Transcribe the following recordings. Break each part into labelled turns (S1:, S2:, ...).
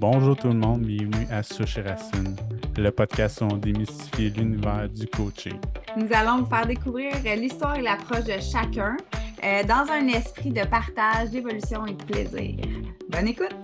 S1: Bonjour tout le monde, bienvenue à Souche Racine, le podcast où on démystifie l'univers du coaching.
S2: Nous allons vous faire découvrir l'histoire et l'approche de chacun euh, dans un esprit de partage, d'évolution et de plaisir. Bonne écoute!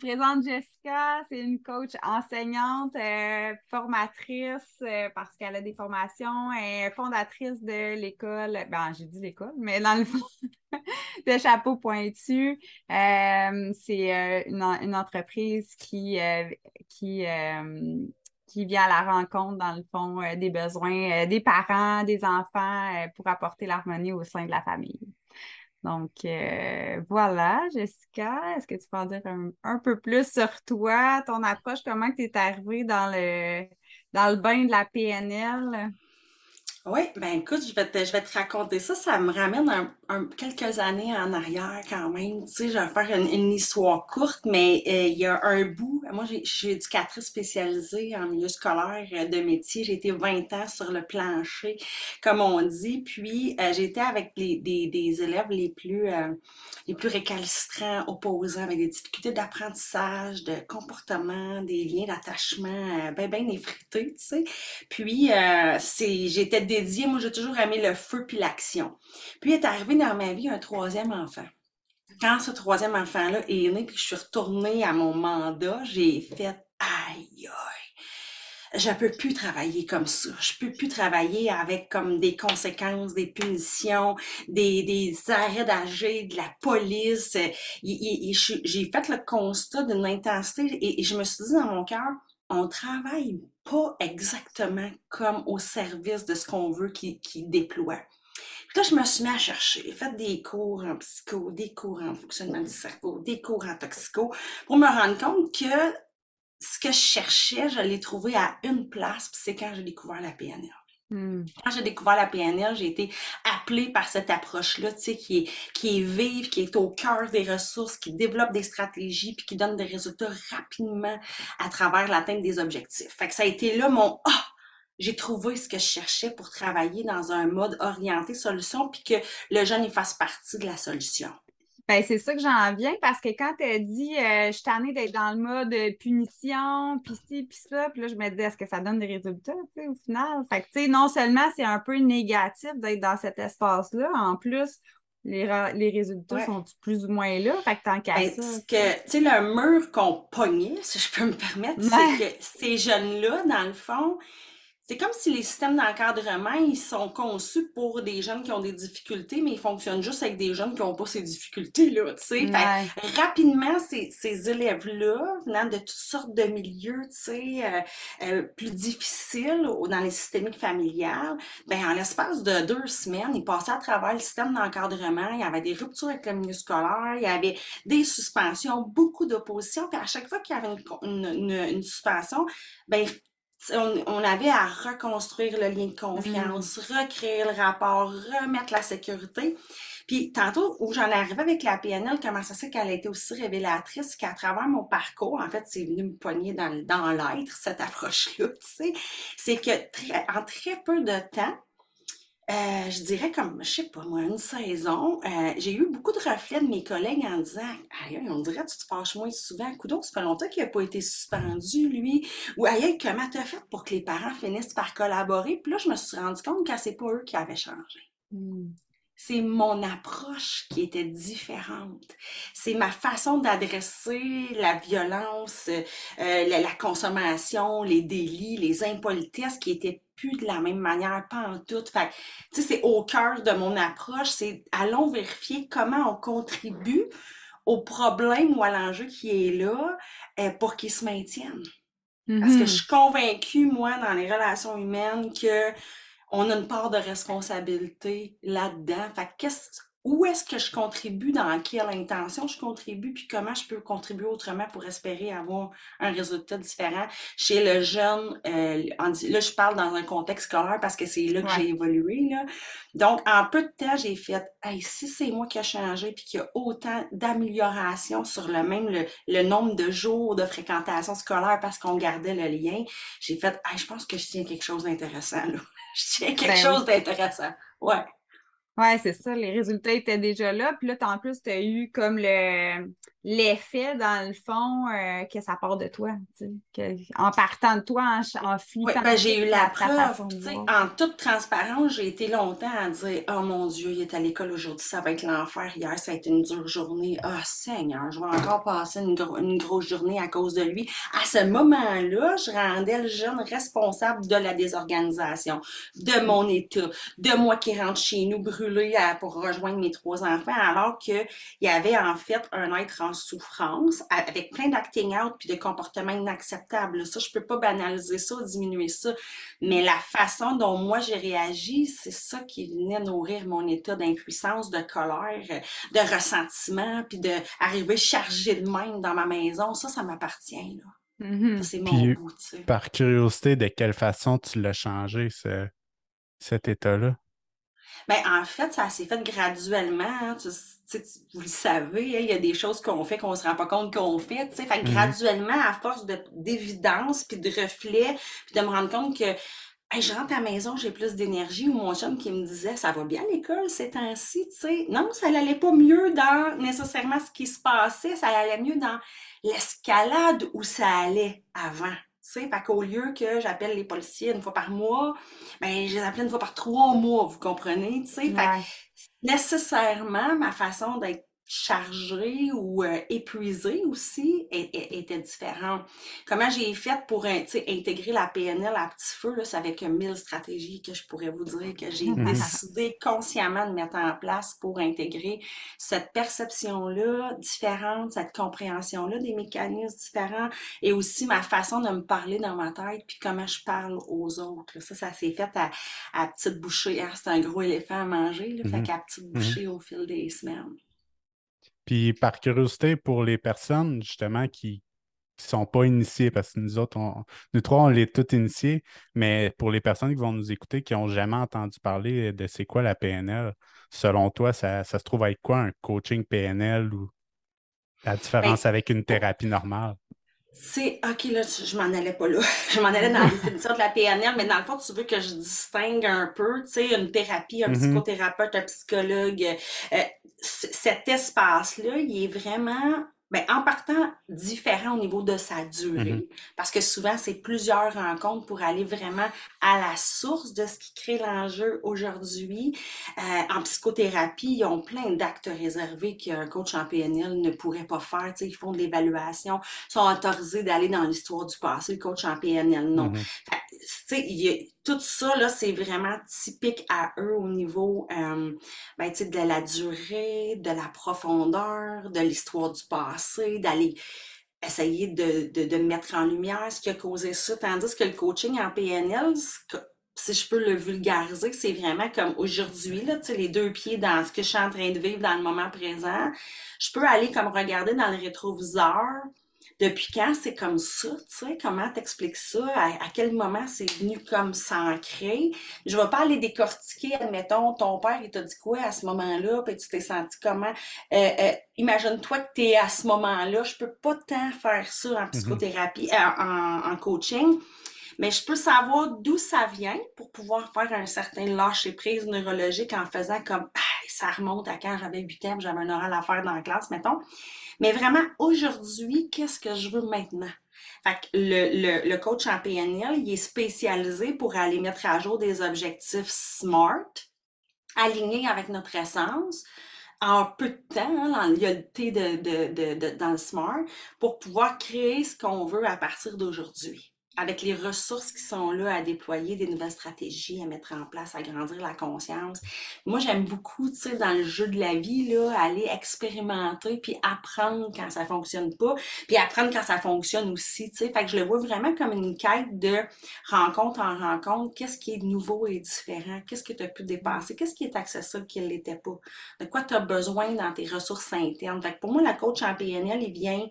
S2: Vous présente Jessica. C'est une coach enseignante, euh, formatrice euh, parce qu'elle a des formations, et fondatrice de l'école, ben j'ai dit l'école, mais dans le fond, de Chapeau Pointu. Euh, c'est une, en- une entreprise qui, qui, qui vient à la rencontre, dans le fond, des besoins des parents, des enfants pour apporter l'harmonie au sein de la famille. Donc, euh, voilà, Jessica, est-ce que tu peux en dire un, peu plus sur toi, ton approche, comment tu es arrivée dans le, dans le bain de la PNL?
S3: Oui, ben écoute, je vais te, je vais te raconter ça. Ça me ramène quelques années en arrière quand même. Tu sais, je vais faire une, histoire courte, mais euh, il y a un bout. Moi, je suis éducatrice spécialisée en milieu scolaire euh, de métier. J'ai été 20 ans sur le plancher, comme on dit. Puis, euh, été avec des élèves les plus, euh, les plus récalcitrants, opposants, avec des difficultés d'apprentissage, de comportement, des liens d'attachement, euh, ben, ben effrités, tu sais. Puis, euh, c'est, j'étais dédiée, moi j'ai toujours aimé le feu puis l'action. Puis est arrivé dans ma vie un troisième enfant. Quand ce troisième enfant-là est né, puis je suis retournée à mon mandat, j'ai fait aïe aïe. Je peux plus travailler comme ça. Je peux plus travailler avec comme des conséquences, des punitions, des, des arrêts d'agir, de la police. J'ai fait le constat d'une intensité et je me suis dit dans mon cœur, on travaille pas exactement comme au service de ce qu'on veut qu'il qu'il déploie. Puis là, je me suis mis à chercher, J'ai fait des cours en psycho, des cours en fonctionnement du cerveau, des cours en toxico, pour me rendre compte que ce que je cherchais, je l'ai trouvé à une place, puis c'est quand j'ai découvert la PNL.
S2: Hmm.
S3: Quand j'ai découvert la PNL, j'ai été appelée par cette approche-là, tu sais, qui est, qui est vive, qui est au cœur des ressources, qui développe des stratégies, puis qui donne des résultats rapidement à travers l'atteinte des objectifs. Fait que ça a été là mon ah, j'ai trouvé ce que je cherchais pour travailler dans un mode orienté solution, puis que le jeune il fasse partie de la solution.
S2: Ben, c'est ça que j'en viens parce que quand tu as dit euh, je suis tannée d'être dans le mode punition, puis ci, puis ça, puis là, je me disais, est-ce que ça donne des résultats, au final? Fait que, tu sais, non seulement c'est un peu négatif d'être dans cet espace-là, en plus, les, les résultats
S3: Ouais.
S2: sont plus ou moins là? Fait que tant qu'à
S3: Ben,
S2: ça.
S3: que, tu sais, le mur qu'on pognait, si je peux me permettre,
S2: Ouais.
S3: c'est que ces jeunes-là, dans le fond, c'est comme si les systèmes d'encadrement, ils sont conçus pour des jeunes qui ont des difficultés, mais ils fonctionnent juste avec des jeunes qui n'ont pas ces difficultés-là, tu sais. Fait
S2: Ouais.
S3: rapidement, ces, ces élèves-là, venant de toutes sortes de milieux, tu sais, euh, euh, plus difficiles au- dans les systémiques familiales, ben, en l'espace de deux semaines, ils passaient à travers le système d'encadrement, il y avait des ruptures avec le milieu scolaire, il y avait des suspensions, beaucoup d'opposition, puis à chaque fois qu'il y avait une, une, une- une suspension, ben, on, on avait à reconstruire le lien de confiance, recréer le rapport, remettre la sécurité. Puis tantôt, où j'en arrivais avec la PNL, comment ça fait qu'elle a été aussi révélatrice, qu'à travers mon parcours, en fait, c'est venu me pogner dans, dans l'être, cette approche-là, tu sais, c'est que très, en très peu de temps, euh, je dirais comme, je sais pas moi, une saison, euh, j'ai eu beaucoup de reflets de mes collègues en disant Aïe, on dirait que tu te fâches moins souvent. Coudon, ça fait longtemps qu'il n'a pas été suspendu, lui. Ou aïe, aïe, comment t'as fait pour que les parents finissent par collaborer? Puis là, je me suis rendu compte que c'est pas eux qui avaient changé.
S2: Hmm.
S3: C'est mon approche qui était différente. C'est ma façon d'adresser la violence, euh, la, la consommation, les délits, les impolitesses qui étaient plus de la même manière, pas en tout. Fait tu sais, c'est au cœur de mon approche. C'est allons vérifier comment on contribue au problème ou à l'enjeu qui est là euh, pour qu'il se maintienne. Parce que
S2: Mhm.
S3: je suis convaincue, moi, dans les relations humaines, que on a une part de responsabilité là-dedans. Fait que qu'est-ce, où est-ce que je contribue, dans quelle intention je contribue, puis comment je peux contribuer autrement pour espérer avoir un résultat différent chez le jeune. Euh, là, je parle dans un contexte scolaire parce que c'est là que j'ai évolué. Là. Donc, en peu de temps, j'ai fait, hey, si c'est moi qui ai changé, puis qu'il y a autant d'amélioration sur le même, le, nombre de jours de fréquentation scolaire parce qu'on gardait le lien, j'ai fait, hey, je pense que je tiens quelque chose d'intéressant. Là. Je tiens quelque ben chose d'intéressant. Ouais.
S2: Ouais, c'est ça, les résultats étaient déjà là. Puis là, en plus, tu as eu comme le l'effet, dans le fond, euh, que ça part de toi. Que, en partant de toi, en, en
S3: Oui, ben, j'ai eu la preuve. En toute transparence, j'ai été longtemps à dire Oh mon Dieu, il est à l'école aujourd'hui, ça va être l'enfer. Hier, ça a été une dure journée. Ah, oh, Seigneur, je vais encore passer une, une, grosse journée à cause de lui. À ce moment-là, je rendais le jeune responsable de la désorganisation, de mon état, de moi qui rentre chez nous brûlé pour rejoindre mes trois enfants, alors qu'il y avait en fait un être en souffrance avec plein d'acting out puis de comportements inacceptables. Ça, je peux pas banaliser ça, diminuer ça, mais la façon dont moi j'ai réagi, c'est ça qui venait nourrir mon état d'impuissance, de colère, de ressentiment, puis d'arriver chargé de même dans ma maison. Ça, ça m'appartient.
S1: Mm-hmm. C'est mon goût. Par curiosité, de quelle façon tu l'as changé, cet état-là?
S3: Ben, en fait, ça s'est fait graduellement. Hein. vous le savez, hein, il y a des choses qu'on fait qu'on se rend pas compte qu'on fait. Fait mm-hmm. graduellement, à force d'évidence, puis de reflets, puis de me rendre compte que je rentre à la maison, j'ai plus d'énergie, ou mon chum qui me disait ça va bien à l'école ces temps-ci, tu sais. Non, ça n'allait pas mieux dans nécessairement ce qui se passait, ça allait mieux dans l'escalade où ça allait avant sais, fait qu'au lieu que j'appelle les policiers une fois par mois, ben, je les appelle une fois par trois mois, vous comprenez, tu sais. nécessairement, ma façon d'être chargé ou euh, épuisé aussi était différent. Comment j'ai fait pour intégrer la PNL à petit feu, là, c'est avec mille stratégies que je pourrais vous dire que j'ai mmh décidé consciemment de mettre en place pour intégrer cette perception-là différente, cette compréhension-là des mécanismes différents et aussi ma façon de me parler dans ma tête puis comment je parle aux autres. Ça, ça s'est fait à, à petite bouchée. Ah, c'est un gros éléphant à manger, là, fait mmh qu'à petite mmh bouchée au fil des semaines.
S1: Puis par curiosité pour les personnes justement qui ne sont pas initiées, parce que nous autres, nous trois, on est tous initiés, mais pour les personnes qui vont nous écouter, qui n'ont jamais entendu parler de c'est quoi la PNL, selon toi, ça, se trouve être quoi un coaching PNL ou la différence ben, avec une thérapie normale?
S3: C'est OK, là, je m'en allais pas là. je m'en allais dans la définition de la PNL, mais dans le fond, tu veux que je distingue un peu, tu sais, une thérapie, un mm-hmm. psychothérapeute, un psychologue. Euh, cet espace-là, il est vraiment ben, en partant différent au niveau de sa durée, mm-hmm. parce que souvent, c'est plusieurs rencontres pour aller vraiment à la source de ce qui crée l'enjeu aujourd'hui. Euh, en psychothérapie, ils ont plein d'actes réservés qu'un coach en PNL ne pourrait pas faire. ils font de l'évaluation, sont autorisés d'aller dans l'histoire du passé, le coach en PNL, non. Mm-hmm. Tout ça, c'est vraiment typique à eux au niveau euh, ben, de la durée, de la profondeur, de l'histoire du passé d'aller essayer de, mettre en lumière ce qui a causé ça. Tandis que le coaching en PNL, si je peux le vulgariser, c'est vraiment comme aujourd'hui, les deux pieds dans ce que je suis en train de vivre dans le moment présent. Je peux aller comme regarder dans le rétroviseur depuis quand c'est comme ça, tu sais, comment t'expliques ça, à, quel moment c'est venu comme s'ancrer? Je vais pas aller décortiquer, admettons, ton père, il t'a dit quoi à ce moment-là, puis tu t'es senti comment? Euh, euh, imagine-toi que tu es à ce moment-là, je peux pas tant faire ça en mm-hmm. psychothérapie, euh, en, en coaching mais je peux savoir d'où ça vient pour pouvoir faire un certain lâcher-prise neurologique en faisant comme ça remonte à quand j'avais 8 ans, j'avais un oral à faire dans la classe, mettons. Mais vraiment, aujourd'hui, qu'est-ce que je veux maintenant? Le, coach en il est spécialisé pour aller mettre à jour des objectifs SMART, alignés avec notre essence, en peu de temps, hein, de, dans le SMART, pour pouvoir créer ce qu'on veut à partir d'aujourd'hui avec les ressources qui sont là à déployer, des nouvelles stratégies à mettre en place, à grandir la conscience. Moi, j'aime beaucoup, tu sais, dans le jeu de la vie, là, aller expérimenter puis apprendre quand ça fonctionne pas, puis apprendre quand ça fonctionne aussi, tu sais. Fait que je le vois vraiment comme une quête de rencontre en rencontre. Qu'est-ce qui est nouveau et différent? Qu'est-ce que tu as pu dépasser? Qu'est-ce qui est accessible qui ne l'était pas? De quoi tu as besoin dans tes ressources internes? Fait que pour moi, la coach en PNL, il vient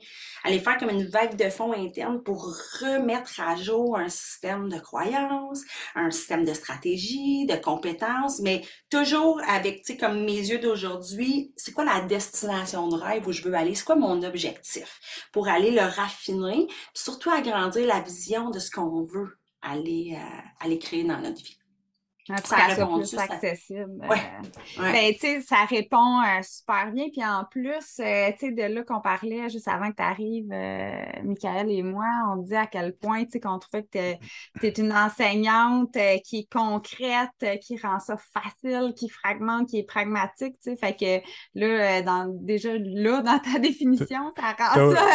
S3: aller faire comme une vague de fonds interne pour remettre à un système de croyances, un système de stratégie, de compétences, mais toujours avec, tu sais, comme mes yeux d'aujourd'hui, c'est quoi la destination de rêve où je veux aller? C'est quoi mon objectif? Pour aller le raffiner, puis surtout agrandir la vision de ce qu'on veut aller, euh, aller créer dans notre vie?
S2: Ça répond plus accessible.
S3: Ouais.
S2: Euh, ben, tu sais, ça répond euh, super bien. Puis en plus, tu sais, de là qu'on parlait juste avant que tu arrives, Michael et moi, on dit à quel point, tu sais, qu'on trouvait que tu es, une enseignante qui est concrète, qui rend ça facile, qui fragmente, qui est pragmatique, tu sais. Fait que là, dans, déjà là, dans ta définition, ça rend ça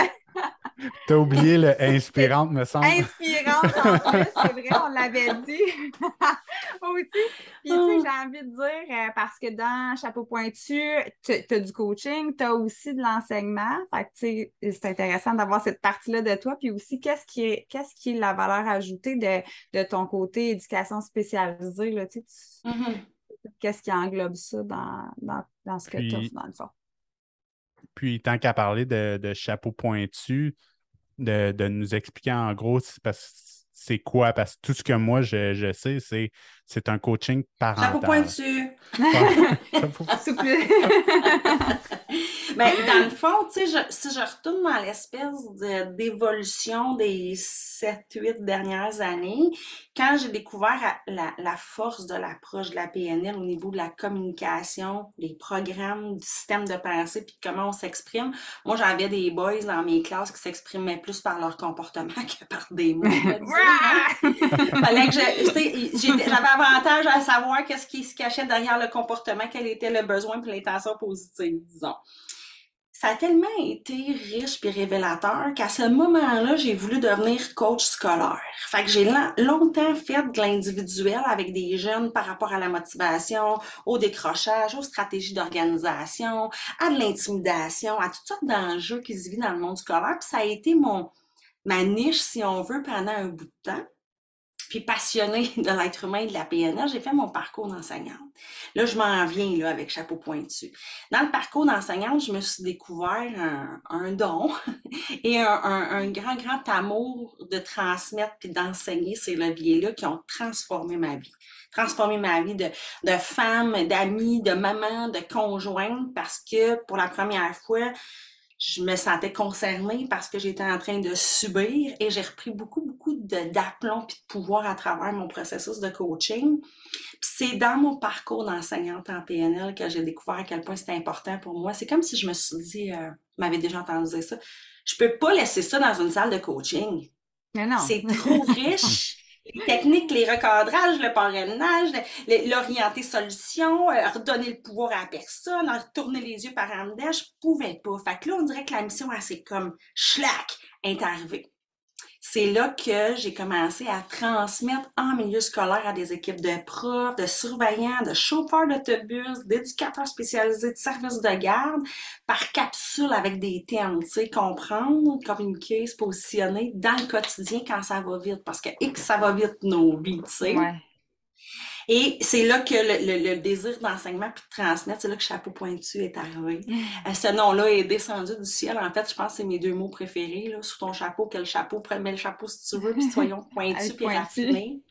S1: T'as oublié le inspirante, me semble.
S2: Inspirante, en plus, c'est vrai, on l'avait dit aussi. Puis, tu sais, oh. j'ai envie de dire, euh, parce que dans Chapeau Pointu, tu as du coaching, tu as aussi de l'enseignement. Fait que, tu sais, c'est intéressant d'avoir cette partie-là de toi. Puis aussi, qu'est-ce qui est, qu'est-ce qui est la valeur ajoutée de, de ton côté éducation spécialisée, là, tu sais, mm-hmm. qu'est-ce qui englobe ça dans, dans, dans ce que tu as, dans le fond?
S1: Puis, tant qu'à parler de, chapeau pointu, de, nous expliquer en gros c'est quoi, parce que tout ce que moi je, sais, c'est c'est un coaching parental.
S3: Chapeau pointu. Mais ben, dans le fond, tu sais, si je retourne dans l'espèce d'évolution des 7-8 dernières années, quand j'ai découvert la, la, force de l'approche de la PNL au niveau de la communication, des programmes, du système de pensée, puis comment on s'exprime, moi, j'avais des boys dans mes classes qui s'exprimaient plus par leur comportement que par des mots. Fallait que j'avais avantage à savoir qu'est-ce qui se cachait derrière le comportement, quel était le besoin pour l'intention positive, disons ça a tellement été riche et révélateur qu'à ce moment-là, j'ai voulu devenir coach scolaire. Fait que j'ai longtemps fait de l'individuel avec des jeunes par rapport à la motivation, au décrochage, aux stratégies d'organisation, à de l'intimidation, à toutes sortes d'enjeux qui se vivent dans le monde scolaire. Puis ça a été mon ma niche, si on veut, pendant un bout de temps puis passionnée de l'être humain et de la PNL, j'ai fait mon parcours d'enseignante. Là, je m'en viens là, avec chapeau pointu. Dans le parcours d'enseignante, je me suis découvert un, don et un, grand, grand amour de transmettre puis d'enseigner ces leviers-là qui ont transformé ma vie. Transformé ma vie de, de femme, d'amis, de maman, de conjointe, parce que pour la première fois, je me sentais concernée parce que j'étais en train de subir et j'ai repris beaucoup, beaucoup d'aplomb et de pouvoir à travers mon processus de coaching. c'est dans mon parcours d'enseignante en PNL que j'ai découvert à quel point c'était important pour moi. C'est comme si je me suis dit, euh, m'avais déjà entendu dire ça, je peux pas laisser ça dans une salle de coaching. C'est trop riche les techniques, les recadrages, le parrainage, l'orienter solution, euh, redonner le pouvoir à la personne, retourner les yeux par en dedans, je pouvais pas. Fait que là, on dirait que la mission, c'est comme schlac, est c'est là que j'ai commencé à transmettre en milieu scolaire à des équipes de profs, de surveillants, de chauffeurs d'autobus, d'éducateurs spécialisés de services de garde par capsule avec des thèmes, tu sais, comprendre, communiquer, se positionner dans le quotidien quand ça va vite parce que X, ça va vite nos vies, tu sais. Et c'est là que le, désir d'enseignement puis de transmettre, c'est là que Chapeau Pointu est arrivé. Euh, ce nom-là est descendu du ciel. En fait, je pense que c'est mes deux mots préférés. Là. Sous ton chapeau, quel chapeau? Mets le chapeau si tu veux, puis soyons pointus puis raffinés.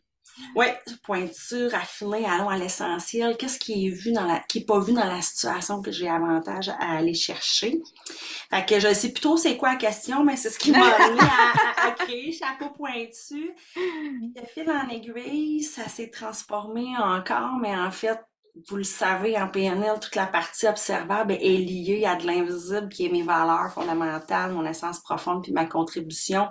S3: Oui, pointu, raffiné, allons à l'essentiel. Qu'est-ce qui est vu dans la, qui est pas vu dans la situation que j'ai avantage à aller chercher? Fait que je sais plutôt c'est quoi la question, mais c'est ce qui m'a amené à, créer Chapeau Pointu. De fil en aiguille, ça s'est transformé encore, mais en fait, vous le savez, en PNL, toute la partie observable est liée à de l'invisible qui est mes valeurs fondamentales, mon essence profonde puis ma contribution.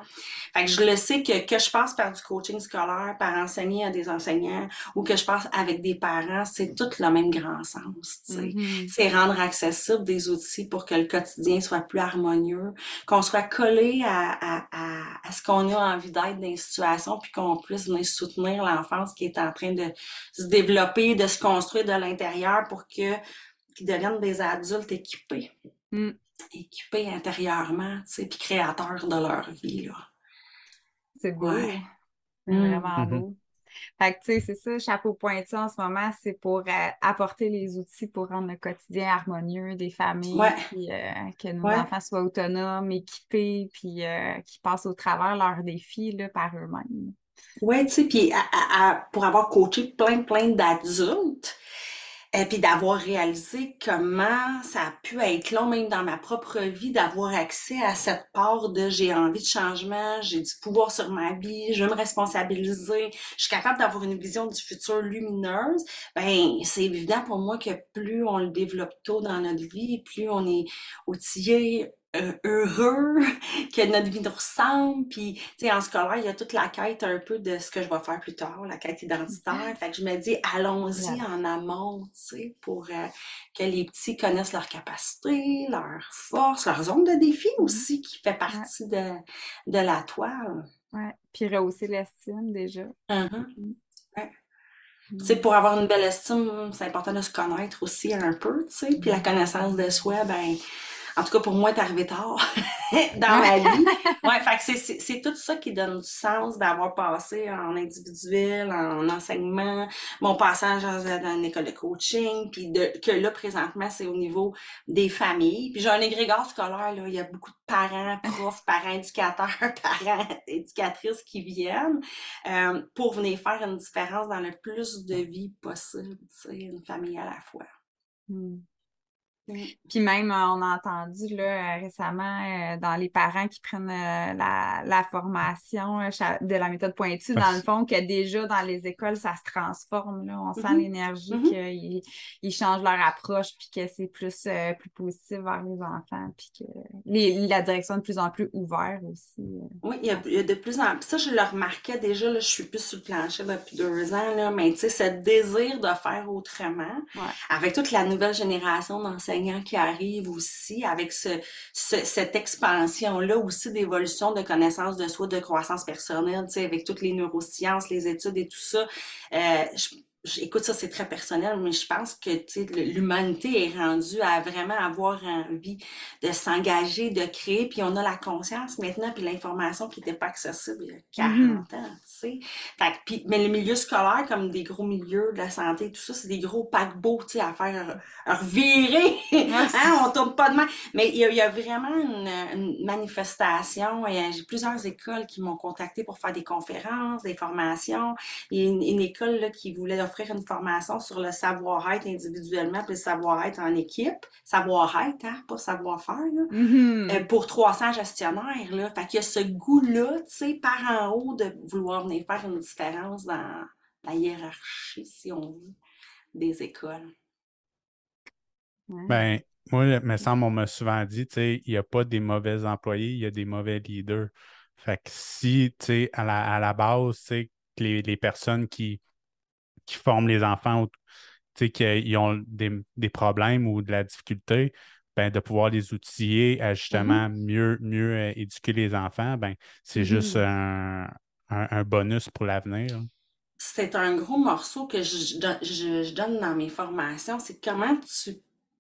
S3: Fait que je le sais que que je passe par du coaching scolaire, par enseigner à des enseignants ou que je passe avec des parents, c'est tout le même grand sens. Mm-hmm. C'est rendre accessible des outils pour que le quotidien soit plus harmonieux, qu'on soit collé à, à, à, à ce qu'on a envie d'être dans les situations puis qu'on puisse venir soutenir l'enfance qui est en train de se développer, de se construire de l'intérieur pour que qu'ils deviennent des adultes équipés. Mm. Équipés intérieurement, tu sais, puis créateurs de leur vie, là.
S2: C'est beau. C'est mm. vraiment mm-hmm. beau. Fait que, tu sais, c'est ça, chapeau pointu en ce moment, c'est pour euh, apporter les outils pour rendre le quotidien harmonieux des familles, puis euh, que nos enfants soient autonomes, équipés, puis euh, qu'ils passent au travers leurs défis là, par eux-mêmes.
S3: Oui, tu sais, puis pour avoir coaché plein, plein d'adultes, et puis d'avoir réalisé comment ça a pu être long, même dans ma propre vie, d'avoir accès à cette part de j'ai envie de changement, j'ai du pouvoir sur ma vie, je veux me responsabiliser, je suis capable d'avoir une vision du futur lumineuse, ben c'est évident pour moi que plus on le développe tôt dans notre vie, plus on est outillé euh, heureux, que notre vie nous ressemble. Puis, tu sais, en scolaire, il y a toute la quête un peu de ce que je vais faire plus tard, la quête identitaire. Fait que je me dis, allons-y en amont, tu sais, pour euh, que les petits connaissent leurs capacités, leurs forces, leur zone de défi mmh aussi, qui fait partie de, de la toile.
S2: Ouais. Puis rehausser l'estime déjà.
S3: Uh-huh. Mmh. Ouais. Tu pour avoir une belle estime, c'est important de se connaître aussi un peu, tu sais. Puis la connaissance de soi, ben en tout cas, pour moi, c'est arrivé tard dans ma vie. Ouais, fait que c'est tout ça qui donne du sens d'avoir passé en individuel, en enseignement, mon passage dans une école de coaching, puis de, que là, présentement, c'est au niveau des familles. Puis j'ai un égrégore scolaire, là, il y a beaucoup de parents, profs, parents éducateurs, parents éducatrices qui viennent euh, pour venir faire une différence dans le plus de vie possible, une famille à la fois.
S2: Mmh. Puis même, euh, on a entendu là, euh, récemment euh, dans les parents qui prennent la, formation de la méthode pointue, dans le fond, que déjà dans les écoles, ça se transforme. Là. On sent mm-hmm. l'énergie, mm-hmm. qu'ils changent leur approche, puis que c'est plus, plus positif vers les enfants, puis que la direction est de plus en plus ouverte aussi.
S3: Oui, il y, a, de plus en plus. Ça, je le remarquais déjà, là, je suis plus sur le plancher depuis deux ans, là, mais tu sais, ce désir de faire autrement, avec toute la nouvelle génération d'enseignants qui arrivent aussi avec ce, cette expansion-là aussi d'évolution de connaissances de soi, de croissance personnelle, avec toutes les neurosciences, les études et tout ça. Euh, écoute, ça c'est très personnel, mais je pense que l'humanité est rendue à vraiment avoir envie de s'engager, de créer, puis on a la conscience maintenant, puis l'information qui n'était pas accessible il y a 40 mm-hmm. ans, tu sais. Mais le milieu scolaire, comme des gros milieux de la santé, tout ça, c'est des gros paquebots, tu sais, à faire revirer. hein, on tourne pas de main. Mais il y, a, vraiment une, manifestation, et j'ai plusieurs écoles qui m'ont contacté pour faire des conférences, des formations. Il y a une, une école là, qui voulait offrir une formation sur le savoir-être individuellement puis le savoir-être en équipe. Savoir-être, hein, pas savoir-faire, mm-hmm. euh, pour 300 gestionnaires. Là. Fait qu'il y a ce goût-là, tu sais, par en haut de vouloir venir faire une différence dans la hiérarchie, si on veut, des écoles.
S1: Ben, moi, il me semble, on m'a souvent dit, tu sais, il n'y a pas des mauvais employés, il y a des mauvais leaders. Fait que si, tu sais, à la, à la base, tu sais, les, les personnes qui, qui forment les enfants, qui ont des, problèmes ou de la difficulté, ben, de pouvoir les outiller à justement mm-hmm. mieux, mieux euh, éduquer les enfants, ben, c'est juste mm-hmm. un, bonus pour l'avenir.
S3: C'est un gros morceau que je, je, donne dans mes formations, c'est comment tu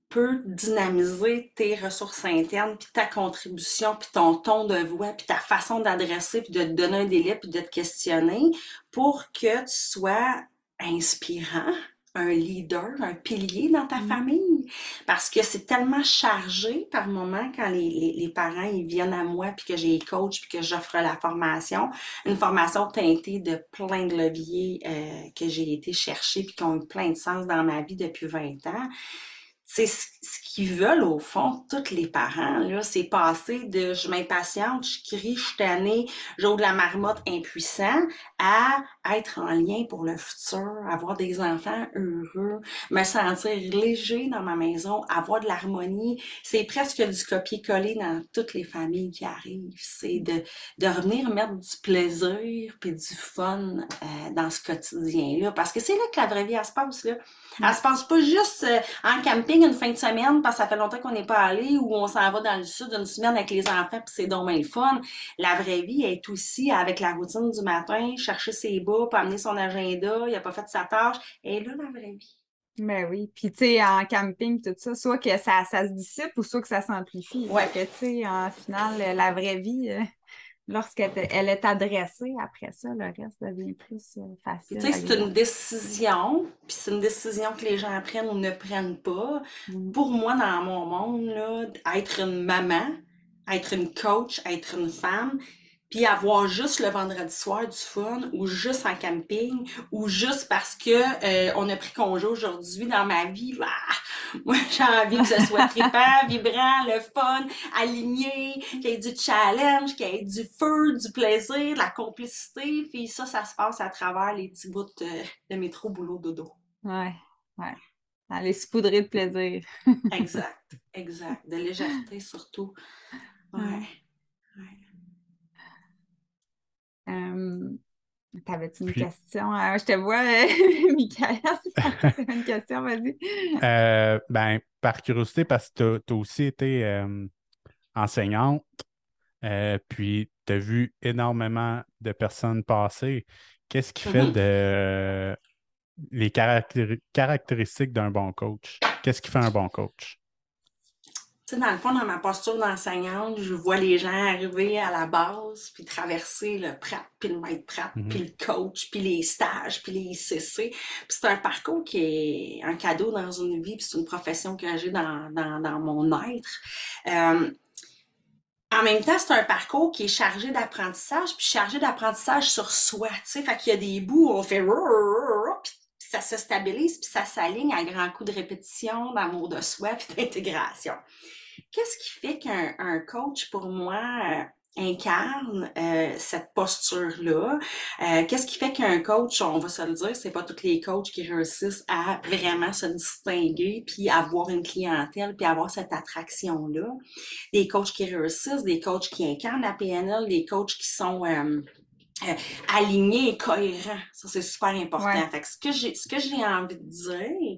S3: peux dynamiser tes ressources internes, puis ta contribution, puis ton ton de voix, puis ta façon d'adresser, puis de te donner un délai, puis de te questionner pour que tu sois inspirant, un leader, un pilier dans ta mmh. famille? Parce que c'est tellement chargé par moment quand les, les, parents ils viennent à moi, puis que j'ai coach, puis que j'offre la formation. Une formation teintée de plein de leviers euh, que j'ai été chercher, puis qui ont eu plein de sens dans ma vie depuis 20 ans c'est ce, qu'ils veulent au fond, tous les parents, là, c'est passer de je m'impatiente, je crie, je suis tannée, j'ouvre la marmotte impuissant, à être en lien pour le futur, avoir des enfants heureux, me sentir léger dans ma maison, avoir de l'harmonie. C'est presque du copier-coller dans toutes les familles qui arrivent. C'est de, de revenir mettre du plaisir puis du fun euh, dans ce quotidien-là. Parce que c'est là que la vraie vie, elle se passe, là. Elle se passe pas juste euh, en camping une fin de semaine parce que ça fait longtemps qu'on n'est pas allé ou on s'en va dans le sud une semaine avec les enfants puis c'est donc le fun. La vraie vie est aussi avec la routine du matin, chercher ses bas, pas amener son agenda, il a pas fait sa tâche. Et là, la vraie vie.
S2: Ben oui. Puis, tu sais, en camping, tout ça, soit que ça, ça se dissipe ou soit que ça s'amplifie.
S3: Ouais.
S2: que, tu sais, en final, la vraie vie, euh, lorsqu'elle elle est adressée, après ça, le reste devient plus euh, facile.
S3: Tu sais, c'est une décision, puis c'est une décision que les gens prennent ou ne prennent pas.
S2: Mm.
S3: Pour moi, dans mon monde, là, être une maman, être une coach, être une femme, puis avoir juste le vendredi soir du fun ou juste en camping ou juste parce que euh, on a pris congé aujourd'hui dans ma vie, bah, moi j'ai envie que ce soit trippant, vibrant, le fun, aligné, qu'il y ait du challenge, qu'il y ait du feu, du plaisir, de la complicité, puis ça, ça se passe à travers les petits bouts de, de métro, boulot, dodo.
S2: Ouais, ouais. Aller se poudrer de plaisir.
S3: exact, exact. De légèreté surtout. Ouais. ouais.
S2: Euh, T'avais-tu une question? Euh, je te vois, euh, Michael. une question, vas-y.
S1: Euh, ben, par curiosité, parce que tu as, aussi été enseignante, puis tu as vu énormément de personnes passer. Qu'est-ce qui fait
S3: Mhm.
S1: de les caractéri- caractéristiques d'un bon coach? Qu'est-ce qui fait un bon coach?
S3: Tu sais, dans le fond, dans ma posture d'enseignante, je vois les gens arriver à la base, puis traverser le PRAP, puis le maître PRAP,
S1: Mhm.
S3: puis le coach, puis les stages, puis les ICC. Puis c'est un parcours qui est un cadeau dans une vie, puis c'est une profession que j'ai dans, dans, dans mon être. Euh, en même temps, c'est un parcours qui est chargé d'apprentissage, puis chargé d'apprentissage sur soi, tu sais. Fait qu'il y a des bouts où on fait ça se stabilise, puis ça s'aligne à grands coups de répétition, d'amour de soi, puis d'intégration. Qu'est-ce qui fait qu'un un coach, pour moi, euh, incarne euh, cette posture-là? Euh, Qu'est-ce qui fait qu'un coach, on va se le dire, c'est pas tous les coachs qui réussissent à vraiment se distinguer, puis avoir une clientèle, puis avoir cette attraction-là? Des coachs qui réussissent, des coachs qui incarnent la PNL, des coachs qui sont... euh, euh, alignés et cohérents. Ça, c'est super important.
S2: Ouais.
S3: Fait que ce que j'ai, ce que j'ai envie de dire,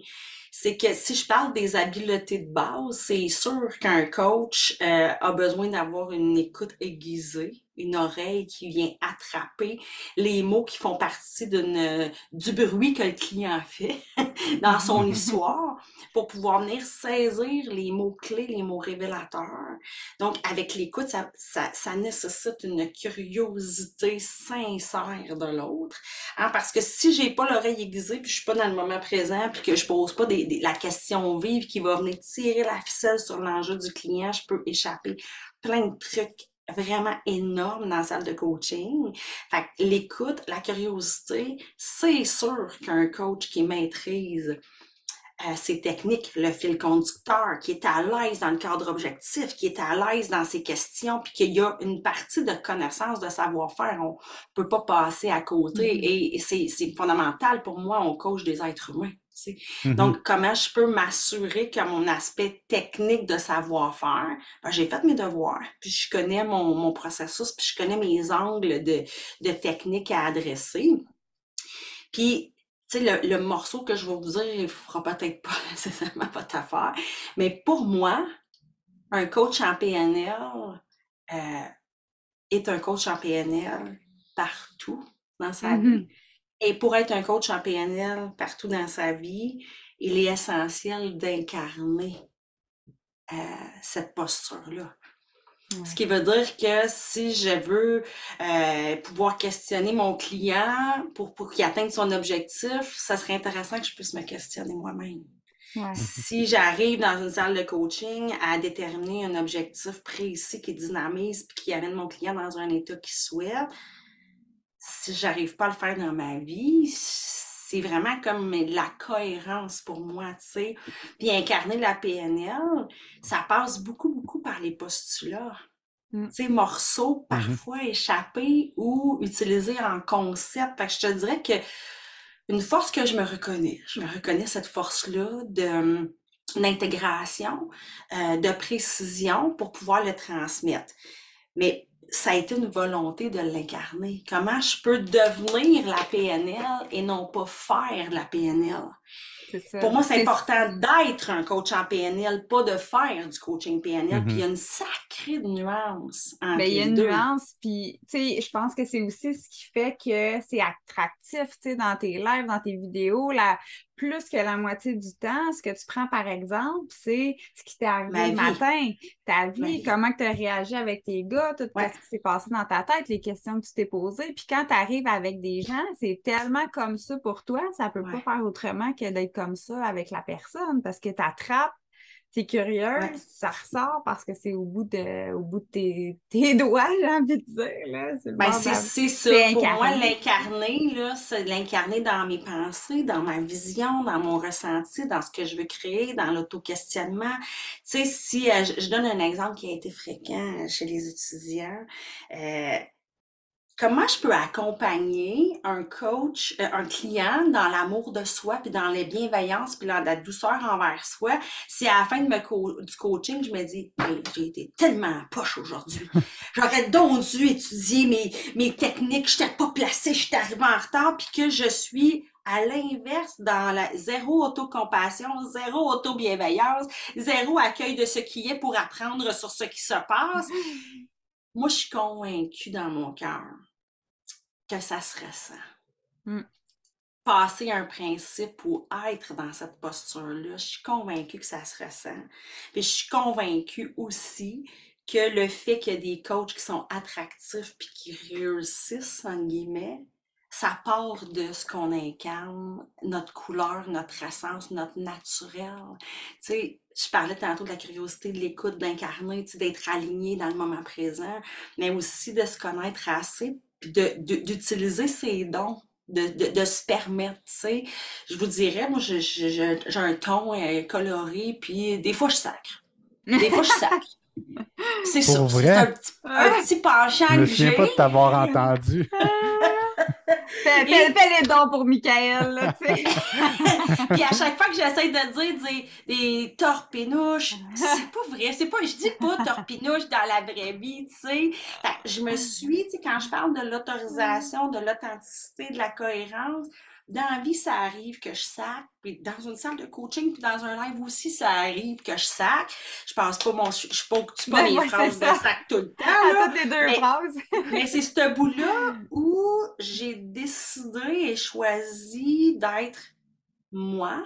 S3: c'est que si je parle des habiletés de base, c'est sûr qu'un coach euh, a besoin d'avoir une écoute aiguisée, une oreille qui vient attraper les mots qui font partie d'une, du bruit que le client fait dans son histoire pour pouvoir venir saisir les mots clés, les mots révélateurs. Donc, avec l'écoute, ça, ça, ça nécessite une curiosité sincère de l'autre. Hein, parce que si j'ai pas l'oreille aiguisée, puis je suis pas dans le moment présent, puis que je pose pas des, des- la question vive qui va venir tirer la ficelle sur l'enjeu du client, je peux échapper plein de trucs vraiment énormes dans la salle de coaching. Fait l'écoute, la curiosité, c'est sûr qu'un coach qui maîtrise euh, ses techniques, le fil conducteur, qui est à l'aise dans le cadre objectif, qui est à l'aise dans ses questions, puis qu'il y a une partie de connaissance, de savoir-faire, on peut pas passer à côté.
S2: Mhm.
S3: Et, c'est fondamental pour moi, on coach des êtres humains. Tu sais.
S1: Mhm.
S3: Donc, comment je peux m'assurer que mon aspect technique de savoir-faire, ben, j'ai fait mes devoirs, puis je connais mon, mon processus, puis je connais mes angles de, de technique à adresser. Puis, tu sais, le, le morceau que je vais vous dire, il fera peut-être pas nécessairement votre affaire, mais pour moi, un coach en PNL euh, est un coach en PNL partout dans sa vie. Et pour être un coach en PNL partout dans sa vie, il est essentiel d'incarner euh, cette posture-là.
S2: Ouais.
S3: Ce qui veut dire que si je veux euh, pouvoir questionner mon client pour, pour qu'il atteigne son objectif, ça serait intéressant que je puisse me questionner moi-même.
S2: Ouais.
S3: Si j'arrive dans une salle de coaching à déterminer un objectif précis qui dynamise puis qui amène mon client dans un état qu'il souhaite, si j'arrive pas à le faire dans ma vie, c'est vraiment comme la cohérence pour moi, tu sais. Puis incarner la PNL, ça passe beaucoup, beaucoup par les postulats. Mm. Tu sais, morceaux mm-hmm. parfois échappés ou utilisés en concept. Fait que je te dirais que une force que je me reconnais, je me reconnais cette force-là de d'intégration, euh, de précision pour pouvoir le transmettre. Mais ça a été une volonté de l'incarner. Comment je peux devenir la PNL et non pas faire la PNL? Pour moi, c'est important d'être un coach en PNL, pas de faire du coaching PNL. Puis il y a une sacrée nuance entre
S2: Mais il y a une nuance, puis tu sais, je pense que c'est aussi ce qui fait que c'est attractif, tu sais, dans tes lives, dans tes vidéos, la, plus que la moitié du temps, ce que tu prends par exemple, c'est ce qui t'est arrivé le matin, ta vie, comment tu as réagi avec tes gars, tout ce qui s'est passé dans ta tête, les questions que tu t'es posées. Puis quand tu arrives avec des gens, c'est tellement comme ça pour toi, ça peut pas faire autrement que d'être comme ça avec la personne parce que tu attrapes t'es curieuse, ça ressort parce que c'est au bout de, au bout de tes, tes doigts, j'ai envie de dire.
S3: C'est ben, c'est ça. Pour moi, l'incarner, c'est l'incarner dans mes pensées, dans ma vision, dans mon ressenti, dans ce que je veux créer, dans l'auto-questionnement. Tu sais, si euh, je, donne un exemple qui a été fréquent chez les étudiants, euh, Comment je peux accompagner un coach, euh, un client dans l'amour de soi, puis dans les bienveillances, puis dans la douceur envers soi, si à la fin de du coaching, je me dis, j'ai été tellement poche aujourd'hui. J'aurais donc dû étudier mes, mes techniques, je n'étais pas placée, je suis arrivée en retard, puis que je suis à l'inverse dans la zéro autocompassion, zéro auto-bienveillance, zéro accueil de ce qui est pour apprendre sur ce qui se passe. Moi, je suis convaincue dans mon cœur que ça se ressent. Mmh. Passer un principe ou être dans cette posture-là, je suis convaincue que ça se ressent. Puis je suis convaincue aussi que le fait qu'il y a des coachs qui sont attractifs puis qui réussissent, en guillemets, ça part de ce qu'on incarne, notre couleur, notre essence, notre naturel. Tu sais, je parlais tantôt de la curiosité, de l'écoute, d'incarner, tu sais, d'être aligné dans le moment présent, mais aussi de se connaître assez d'utiliser ses dons, de, de, se permettre, tu sais. Je vous dirais, moi, j'ai un ton euh, coloré, puis des fois, je sacre. Des fois, je sacre.
S1: C'est ça. C'est un petit,
S3: un petit penchant que
S1: j'ai. Je ne pas de t'avoir entendu.
S2: Fais, les dons pour Michael, tu sais.
S3: Puis à chaque fois que j'essaie de dire des, des torpinouches, c'est pas vrai. C'est pas, je dis pas torpinouche dans la vraie vie, tu sais. je me suis, tu sais, quand je parle de l'autorisation, de l'authenticité, de la cohérence, dans la vie, ça arrive que je sac, puis dans une salle de coaching, puis dans un live aussi, ça arrive que je sac. Je pense pas mon, je, je ponctue pas mes phrases de sac tout le temps. Là.
S2: toutes les deux mais, phrases.
S3: mais c'est ce bout-là où j'ai décidé et choisi d'être moi.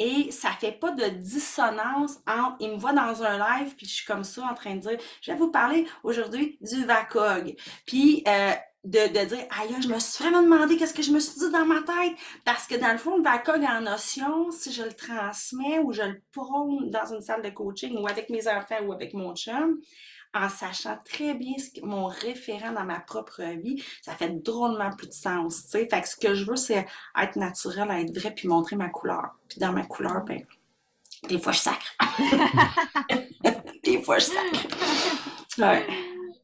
S3: Et ça fait pas de dissonance entre, il me voit dans un live, puis je suis comme ça en train de dire, je vais vous parler aujourd'hui du VACOG. Puis, euh, de, de dire aïe, je me suis vraiment demandé qu'est-ce que je me suis dit dans ma tête. Parce que dans le fond, le VACOG en notion, si je le transmets ou je le prône dans une salle de coaching ou avec mes enfants ou avec mon chum, en sachant très bien ce mon référent dans ma propre vie, ça fait drôlement plus de sens. Fait que ce que je veux, c'est être naturel, être vrai, puis montrer ma couleur. Puis dans ma couleur, ben, des fois je sacre. des fois je sacre. Ouais.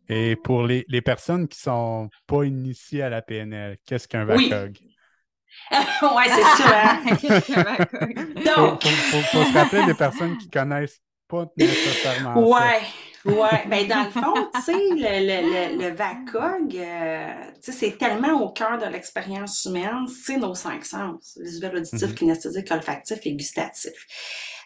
S1: Et pour les, les, personnes qui ne sont pas initiées à la PNL, qu'est-ce qu'un VACOG?
S3: Oui. ouais, c'est ça. Hein?
S1: Donc, il faut, se rappeler des personnes qui ne connaissent pas nécessairement
S3: ouais. Ouais, ben dans le fond, tu sais, le, le, le, VACOG, euh, c'est tellement au cœur de l'expérience humaine, c'est nos cinq sens, visuel, auditif, mm-hmm. kinesthésique, olfactif et gustatif.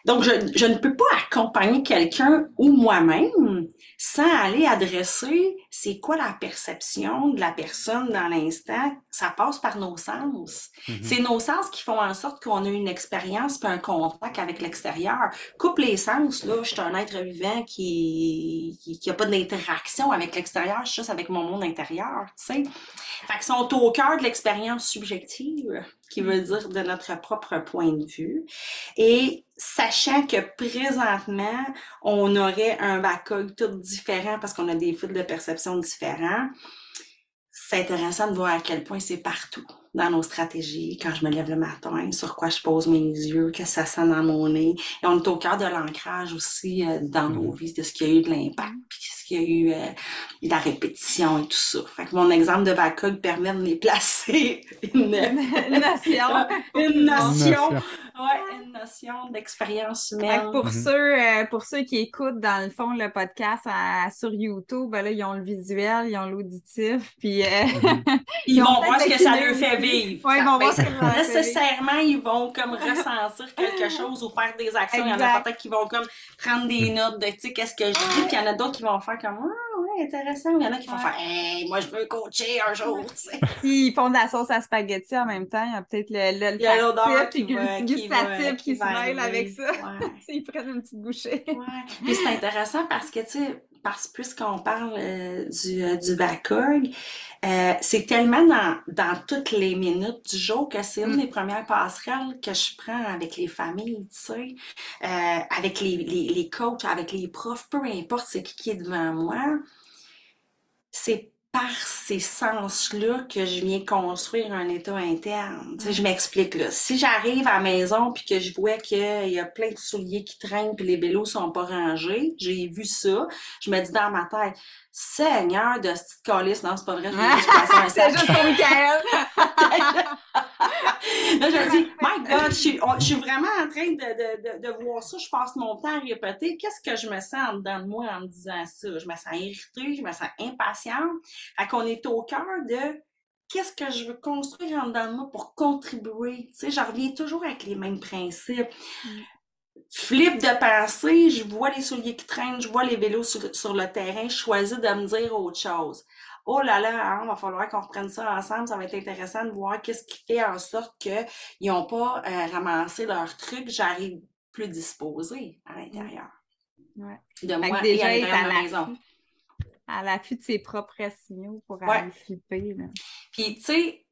S3: Donc, je, je ne peux pas accompagner quelqu'un ou moi-même sans aller adresser c'est quoi la perception de la personne dans l'instant. Ça passe par nos sens. Mm-hmm. C'est nos sens qui font en sorte qu'on a une expérience puis un contact avec l'extérieur. Coupe les sens, là, je suis un être vivant qui qui, qui a pas d'interaction avec l'extérieur, je suis juste avec mon monde intérieur, tu sais. Fait qu'ils sont au cœur de l'expérience subjective, qui veut dire de notre propre point de vue. Et sachant que présentement, on aurait un BACOG tout différent parce qu'on a des fils de perception différents, c'est intéressant de voir à quel point c'est partout dans nos stratégies, quand je me lève le matin, sur quoi je pose mes yeux, que ça sent dans mon nez. Et on est au cœur de l'ancrage aussi euh, dans nos mm-hmm. vies, de ce qui a eu de l'impact, puis ce qui a eu euh, de la répétition et tout ça. Fait que mon exemple de VACOG permet de les placer
S2: une, une notion.
S3: une notion. Ouais, une notion d'expérience humaine.
S2: Pour, mm-hmm. ceux, euh, pour ceux qui écoutent, dans le fond, le podcast sur YouTube, ben là, ils ont le visuel, ils ont l'auditif, puis...
S3: Mm-hmm. ils, vont voir ce que ça leur fait vivre. Ouais, ils vont voir ben, nécessairement, ils vont comme ressentir quelque chose ou faire des actions. Il y en a peut-être qui vont comme prendre des notes de, tu sais, qu'est-ce que je dis, puis il y en a d'autres qui vont faire comme... Intéressant. Il y en a qui vont faire Hey, moi, je veux coacher un jour.
S2: S'ils font de la sauce à spaghetti en même temps, il y a peut-être le,
S3: le, il l'odeur qui,
S2: qui, se mêle avec ça. Ils prennent une petite bouchée.
S3: Ouais. Puis c'est intéressant parce que, tu sais, parce puisqu'on parle euh, du, euh, du VACOG, euh, c'est tellement dans, dans toutes les minutes du jour que c'est une mm. des premières passerelles que je prends avec les familles, tu sais, avec les, les, les coachs, avec les profs, peu importe c'est qui qui est devant moi c'est par ces sens-là que je viens construire un état interne. Tu sais, je m'explique là. Si j'arrive à la maison puis que je vois qu'il y a plein de souliers qui traînent puis les vélos sont pas rangés, j'ai vu ça, je me dis dans ma tête, Seigneur de calice, non, c'est pas vrai, je juste passer un
S2: C'est juste pour Michael.
S3: là, je me dis, my God, je suis, je suis vraiment en train de, de, de, voir ça. Je passe mon temps à répéter. Qu'est-ce que je me sens en dedans de moi en me disant ça? Je me sens irritée, je me sens impatiente. Fait qu'on est au cœur de qu'est-ce que je veux construire en dedans de moi pour contribuer. Tu sais, je reviens toujours avec les mêmes principes. Flip de pensée, je vois les souliers qui traînent, je vois les vélos sur, sur le terrain, je choisis de me dire autre chose oh là là, il hein, va falloir qu'on reprenne ça ensemble, ça va être intéressant de voir qu'est-ce qui fait en sorte qu'ils n'ont pas euh, ramassé leur truc, j'arrive plus disposée à l'intérieur.
S2: Ouais. De moi et à la maison. À l'affût de ses propres signaux pour aller flipper.
S3: Puis, tu sais,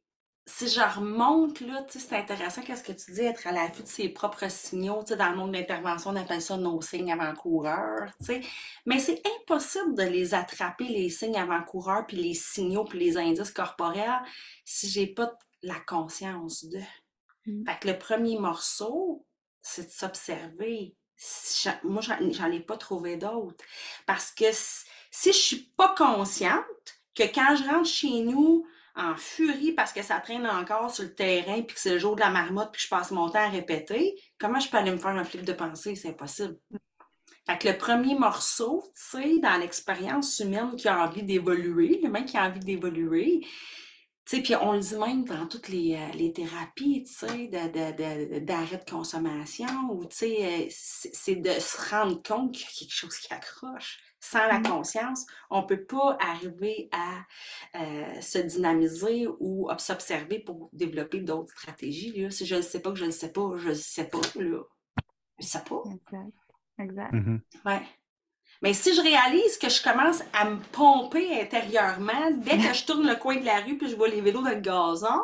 S3: si je remonte, là, c'est intéressant qu'est-ce que tu dis, être à l'affût de ses propres signaux. Dans le monde d'intervention, on appelle ça nos signes avant-coureurs. Mais c'est impossible de les attraper, les signes avant-coureurs, puis les signaux, puis les indices corporels, si j'ai pas la conscience de. Mmh. Fait que le premier morceau, c'est de s'observer. Moi, j'en ai pas trouvé d'autres. Parce que si je suis pas consciente que quand je rentre chez nous, en furie parce que ça traîne encore sur le terrain puis que c'est le jour de la marmotte puis je passe mon temps à répéter, comment je peux aller me faire un flip de pensée? C'est impossible. Fait que le premier morceau, tu sais, dans l'expérience humaine qui a envie d'évoluer, le mec qui a envie d'évoluer, tu sais, puis on le dit même dans toutes les, euh, thérapies, tu sais, d'arrêt de, consommation, ou tu sais, euh, c'est de se rendre compte qu'il y a quelque chose qui accroche sans la conscience, on ne peut pas arriver à euh, se dynamiser ou s'observer pour développer d'autres stratégies. Là. Si je ne sais pas que je ne sais pas, je ne sais pas. Là. Je ne sais pas.
S2: Exact. exact.
S3: Mmh ouais. Mais si je réalise que je commence à me pomper intérieurement, dès que je tourne le coin de la rue puis je vois les vélos dans le gazon,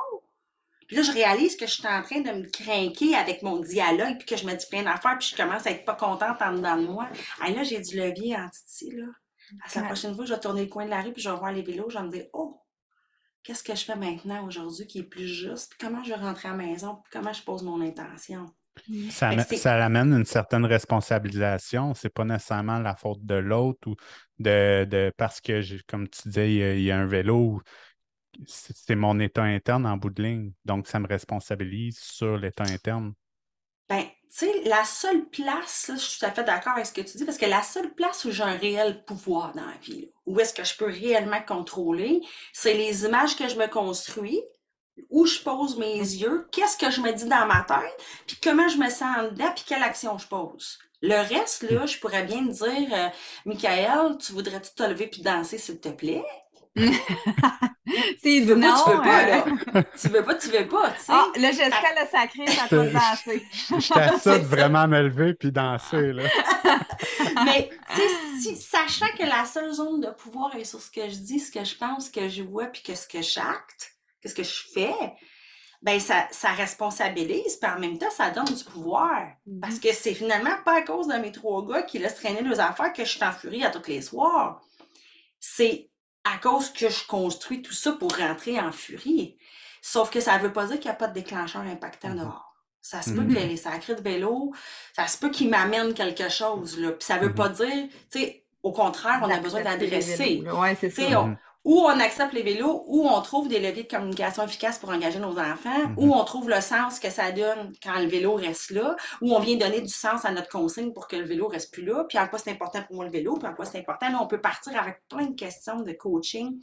S3: puis là, je réalise que je suis en train de me craquer avec mon dialogue, puis que je me dis plein d'affaires, puis je commence à être pas contente en dedans de moi. Ah là, j'ai du levier en titi, là. À la prochaine fois, je vais tourner le coin de la rue, puis je vais voir les vélos, je vais me dire, oh, qu'est-ce que je fais maintenant aujourd'hui qui est plus juste, puis comment je vais rentrer à la maison, puis comment je pose mon intention.
S1: Ça, ça amène une certaine responsabilisation. C'est pas nécessairement la faute de l'autre ou de, de, parce que, comme tu disais, il y, a, un vélo c'est mon état interne en bout de ligne. Donc, ça me responsabilise sur l'état interne.
S3: Ben, tu sais, la seule place, je suis tout à fait d'accord avec ce que tu dis, parce que la seule place où j'ai un réel pouvoir dans la vie, où est-ce que je peux réellement contrôler, c'est les images que je me construis, où je pose mes yeux, qu'est-ce que je me dis dans ma tête, puis comment je me sens en dedans, puis quelle action je pose. Le reste, là, je pourrais bien me dire, euh, Michael, tu voudrais-tu te lever puis danser, s'il te plaît?
S2: tu
S3: veux pas, tu veux pas, là. tu veux pas, tu veux pas, tu sais. Ah,
S2: là, Jessica, le sacré, ça peut danser.
S1: J'étais ça de vraiment me lever puis danser, là.
S3: Mais, tu sais, si, sachant que la seule zone de pouvoir est sur ce que je dis, ce que je pense, ce que je vois, puis que ce que j'acte, qu'est-ce que je fais, ben ça, ça responsabilise, puis en même temps, ça donne du pouvoir. Parce mm-hmm. que c'est finalement pas à cause de mes trois gars qui laissent traîner leurs affaires que je suis en furie à tous les soirs. C'est à cause que je construis tout ça pour rentrer en furie. Sauf que ça ne veut pas dire qu'il n'y a pas de déclencheur impactant
S1: Mhm.
S3: dehors. Ça se peut
S1: Mhm.
S3: que les sacrés de vélo, ça se peut qu'ils m'amènent quelque chose. Là. Puis ça ne veut
S1: Mhm.
S3: pas dire, tu sais, au contraire, on a besoin d'adresser.
S2: Ouais, c'est ça.
S3: on- ou on accepte les vélos, ou on trouve des leviers de communication efficaces pour engager nos enfants,
S1: Mhm.
S3: ou on trouve le sens que ça donne quand le vélo reste là, ou on vient donner du sens à notre consigne pour que le vélo reste plus là, puis en quoi c'est important pour moi le vélo, puis en quoi c'est important. Là, on peut partir avec plein de questions de coaching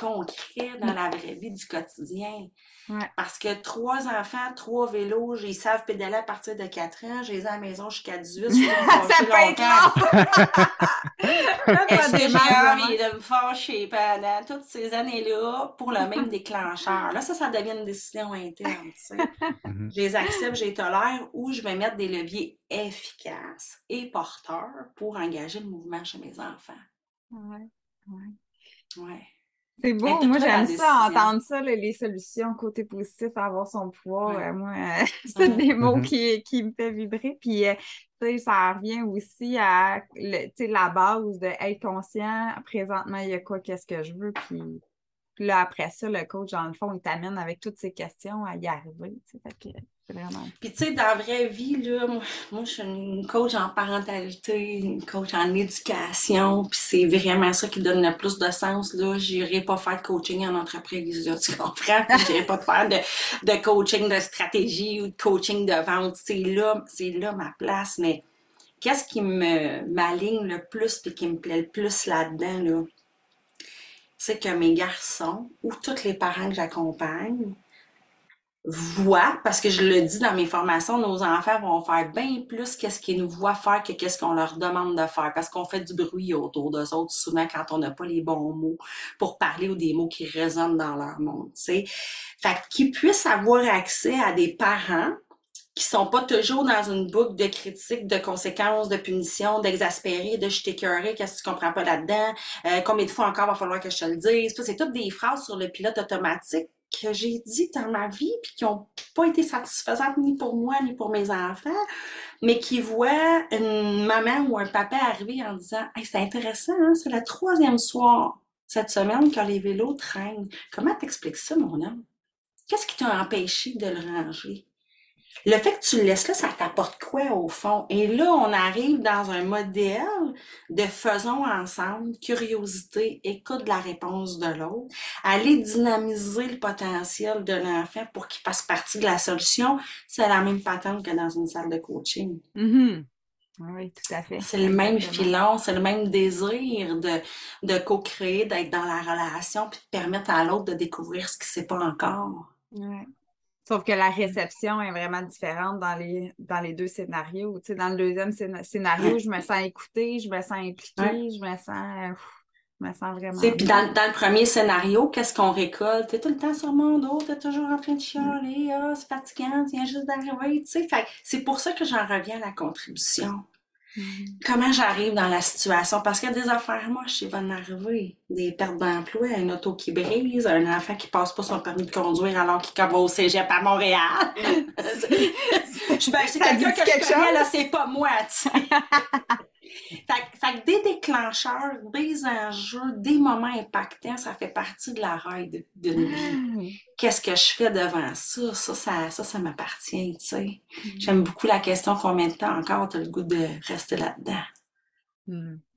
S3: concret dans la vraie vie du quotidien.
S2: Ouais.
S3: Parce que trois enfants, trois vélos, ils savent pédaler à partir de 4 ans, je les ai à la maison jusqu'à 18, je
S2: Ça peut être. Pas
S3: Est-ce que j'ai
S2: démarre,
S3: envie de me fâcher pendant toutes ces années-là pour le même déclencheur? Là, ça, ça devient une décision interne, tu sais.
S1: Mhm.
S3: Je les accepte, je les tolère ou je vais mettre des leviers efficaces et porteurs pour engager le mouvement chez mes enfants.
S2: Ouais, ouais.
S3: Ouais.
S2: C'est beau, moi j'aime ça, entendre ça, les solutions, côté positif, avoir son pouvoir.
S3: Ouais.
S2: euh, moi, euh, c'est des mots
S1: Mhm.
S2: qui, qui me fait vibrer. Puis, euh, tu sais, ça revient aussi à le- tu sais, la base de être conscient, présentement, il y a quoi, qu'est-ce que je veux? Puis, puis là, après ça, le coach, dans le fond, il t'amène avec toutes ces questions à y arriver. tu sais. Fait que
S3: Puis, tu sais, dans la vraie vie, là, moi, je suis une coach en parentalité, une coach en éducation, puis c'est vraiment ça qui donne le plus de sens, là. J'irai pas faire de coaching en entreprise, tu comprends? Puis j'irai pas faire de, de coaching de stratégie ou de coaching de vente. C'est là, c'est là ma place, mais qu'est-ce qui me m'aligne le plus puis qui me plaît le plus là-dedans, là? C'est que mes garçons ou tous les parents que j'accompagne voient, parce que je le dis dans mes formations, nos enfants vont faire bien plus qu'est-ce qu'ils nous voient faire que qu'est-ce qu'on leur demande de faire, parce qu'on fait du bruit autour d'eux autres souvent quand on n'a pas les bons mots pour parler ou des mots qui résonnent dans leur monde, tu sais. Fait qu'ils puissent avoir accès à des parents qui sont pas toujours dans une boucle de critiques, de conséquences, de punitions, d'exaspérer, de je t'écœurer, qu'est-ce que tu comprends pas là-dedans, euh, combien de fois encore va falloir que je te le dise. C'est toutes des phrases sur le pilote automatique que j'ai dit dans ma vie puis qui ont pas été satisfaisantes ni pour moi ni pour mes enfants, mais qui voient une maman ou un papa arriver en disant c'est intéressant, hein, c'est le troisième soir cette semaine que les vélos traînent. Comment t'expliques ça, mon homme? Qu'est-ce qui t'a empêché de le ranger? Le fait que tu le laisses là, ça t'apporte quoi au fond? Et là, on arrive dans un modèle de faisons ensemble, curiosité, écoute la réponse de l'autre, aller dynamiser le potentiel de l'enfant pour qu'il fasse partie de la solution. C'est la même patente que dans une salle de coaching.
S2: Mhm. Oui, tout à fait.
S3: C'est le même
S2: Exactement.
S3: filon, c'est le même désir de, de co-créer, d'être dans la relation, puis de permettre à l'autre de découvrir ce qu'il ne sait pas encore.
S2: Ouais. Sauf que la réception est vraiment différente dans les, dans les deux scénarios. Dans le deuxième scéna- scénario, je me sens écoutée, je me sens impliquée, je me sens, pff, je me sens vraiment.
S3: Puis dans, dans le premier scénario, qu'est-ce qu'on récolte? T'es tout le temps sur mon dos, t'es toujours en train de chialer, ah, c'est fatigant, tu viens juste d'arriver, tu sais. C'est pour ça que j'en reviens à la contribution.
S2: Mhm.
S3: Comment j'arrive dans la situation? Parce qu'il y a des affaires moches qui vont arriver. Des pertes d'emploi, un auto qui brise, un enfant qui passe pas son permis de conduire alors qu'il va au cégep à Montréal. je, ben, c'est
S2: Ça
S3: quelqu'un que
S2: quelque
S3: je connais, là, c'est pas moi, tu sais. fait, que- fait que des déclencheurs, des enjeux, des moments impactants, ça fait partie de la de- d'une vie. Qu'est-ce que je fais devant ça? Ça, ça, ça, ça m'appartient, tu sais. J'aime beaucoup la question combien de temps encore tu as le goût de rester là-dedans?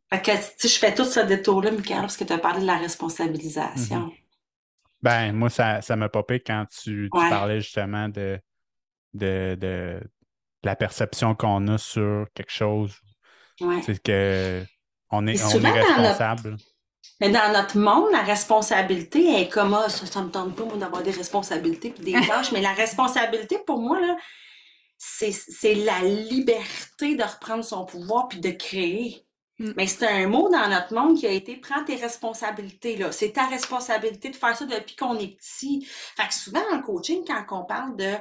S3: Fait que, tu je fais tout ce détour-là, Michael, parce que tu as parlé de la responsabilisation.
S1: Ben, moi, ça, ça m'a popé quand tu, tu
S3: Ouais.
S1: parlais justement de, de, de la perception qu'on a sur quelque chose.
S3: Ouais.
S1: C'est que on est,
S3: Et
S1: on est
S3: notre-
S1: responsable.
S3: Mais dans notre monde, la responsabilité est comme ah, ça, ça me tente pas moi d'avoir des responsabilités puis des tâches, mais la responsabilité pour moi là, c'est c'est la liberté de reprendre son pouvoir puis de créer.
S2: Mm.
S3: Mais c'est un mot dans notre monde qui a été prends tes responsabilités là, c'est ta responsabilité de faire ça depuis qu'on est petit. Fait que souvent en coaching quand on parle de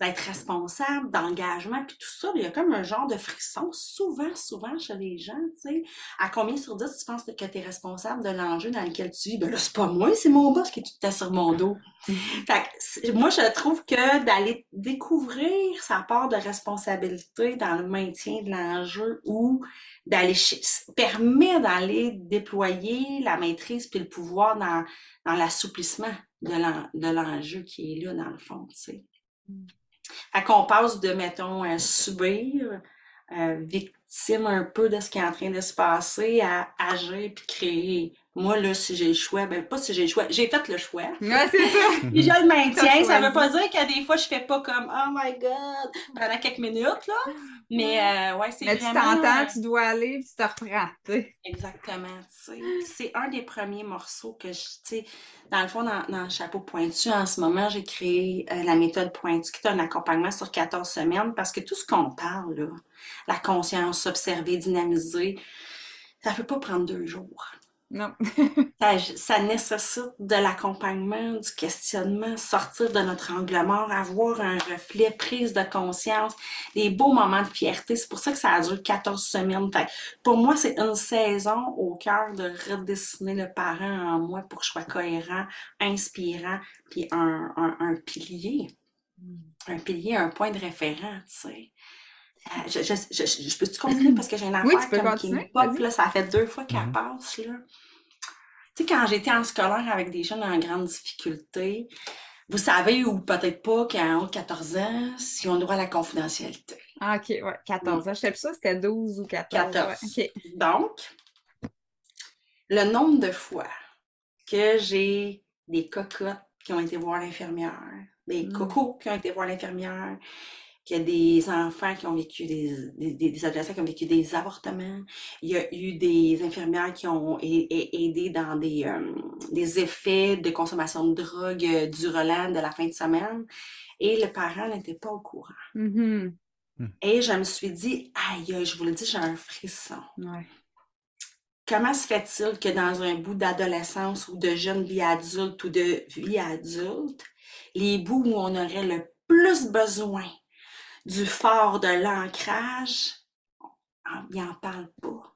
S3: d'être responsable, d'engagement, puis tout ça, il y a comme un genre de frisson, souvent, souvent chez les gens, tu sais. À combien sur 10 tu penses que tu es responsable de l'enjeu dans lequel tu vis? Ben là, c'est pas moi, c'est mon boss qui est tout à sur mon dos. fait que, moi, je trouve que d'aller découvrir sa part de responsabilité dans le maintien de l'enjeu ou d'aller permet d'aller déployer la maîtrise puis le pouvoir dans, dans l'assouplissement de l'enjeu qui est là, dans le fond, tu sais. Fait qu'on passe de, mettons, à subir, euh, victime un peu de ce qui est en train de se passer, à agir puis créer. Moi, là, si j'ai le choix, ben pas si j'ai le choix, j'ai fait le choix.
S2: Ouais, c'est ça.
S3: puis je le maintiens. Ça veut pas dire qu'à des fois, je fais pas comme Oh my God pendant quelques minutes, là. Mais euh, ouais, c'est
S2: vraiment... Mais tu t'entends, euh, tu dois aller, puis tu te reprends,
S3: Exactement, tu sais. C'est un des premiers morceaux que je, tu sais, dans le fond, dans, dans, le chapeau pointu, en ce moment, j'ai créé euh, la méthode pointu, qui est un accompagnement sur 14 semaines, parce que tout ce qu'on parle, là, la conscience, observer, dynamiser, ça ne peut pas prendre deux jours.
S2: Non.
S3: ça, nécessite de l'accompagnement, du questionnement, sortir de notre angle mort, avoir un reflet, prise de conscience, des beaux moments de fierté. C'est pour ça que ça a duré 14 semaines. pour moi, c'est une saison au cœur de redessiner le parent en moi pour que je sois cohérent, inspirant, puis un, un, pilier. Mm. Un pilier, un point de référent, tu sais. Je, je, je, je peux-tu continuer? Parce que j'ai une affaire comme qui me pop, là, ça fait deux fois qu'elle passe, là. Tu sais, quand j'étais en scolaire avec des jeunes en grande difficulté, vous savez, ou peut-être pas, qu'à haut 14 ans, si on droit à la confidentialité.
S2: Ah, OK, ouais, 14 ans. Je sais plus ça, c'était 12 ou 14. 14.
S3: Donc, le nombre de fois que j'ai des cocottes qui ont été voir l'infirmière, des mm. cocos qui ont été voir l'infirmière, qu'il y a des enfants qui ont vécu des, des, adolescents qui ont vécu des avortements. Il y a eu des infirmières qui ont aidé dans des, euh, des effets de consommation de drogue euh, du relent de la fin de semaine. Et le parent n'était pas au courant.
S2: Mm-hmm.
S3: Hmm. Et je me suis dit, aïe, je vous le dis, j'ai un frisson. Comment se fait-il que dans un bout d'adolescence ou de jeune vie adulte ou de vie adulte, les bouts où on aurait le plus besoin du fort de l'ancrage, il n'en parle pas.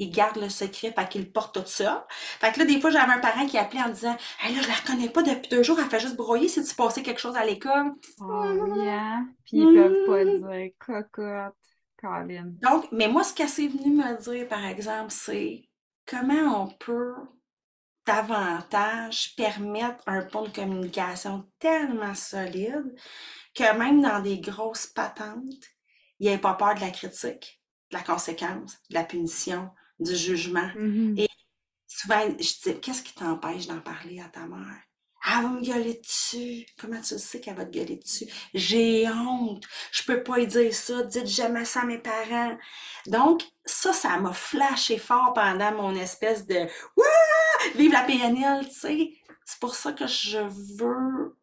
S3: Il garde le secret, fait qu'il porte tout ça. Fait que là, des fois, j'avais un parent qui appelait en disant Hey là, je la reconnais pas depuis deux jours, elle fait juste broyer si tu passais quelque chose à l'école.
S2: Oh, yeah. Puis ils peuvent pas dire cocotte, Colin.
S3: Donc, mais moi, ce qu'elle s'est venue me dire, par exemple, c'est comment on peut davantage permettre un pont de communication tellement solide que même dans des grosses patentes, il n'y ait pas peur de la critique, de la conséquence, de la punition, du jugement.
S2: Mm-hmm.
S3: Et souvent, je dis, qu'est-ce qui t'empêche d'en parler à ta mère? Elle va me gueuler dessus. Comment tu sais qu'elle va te gueuler dessus? J'ai honte. Je peux pas lui dire ça. Dites jamais ça à mes parents. Donc, ça, ça m'a flashé fort pendant mon espèce de Wouah! Vive la PNL, tu sais? C'est pour ça que je veux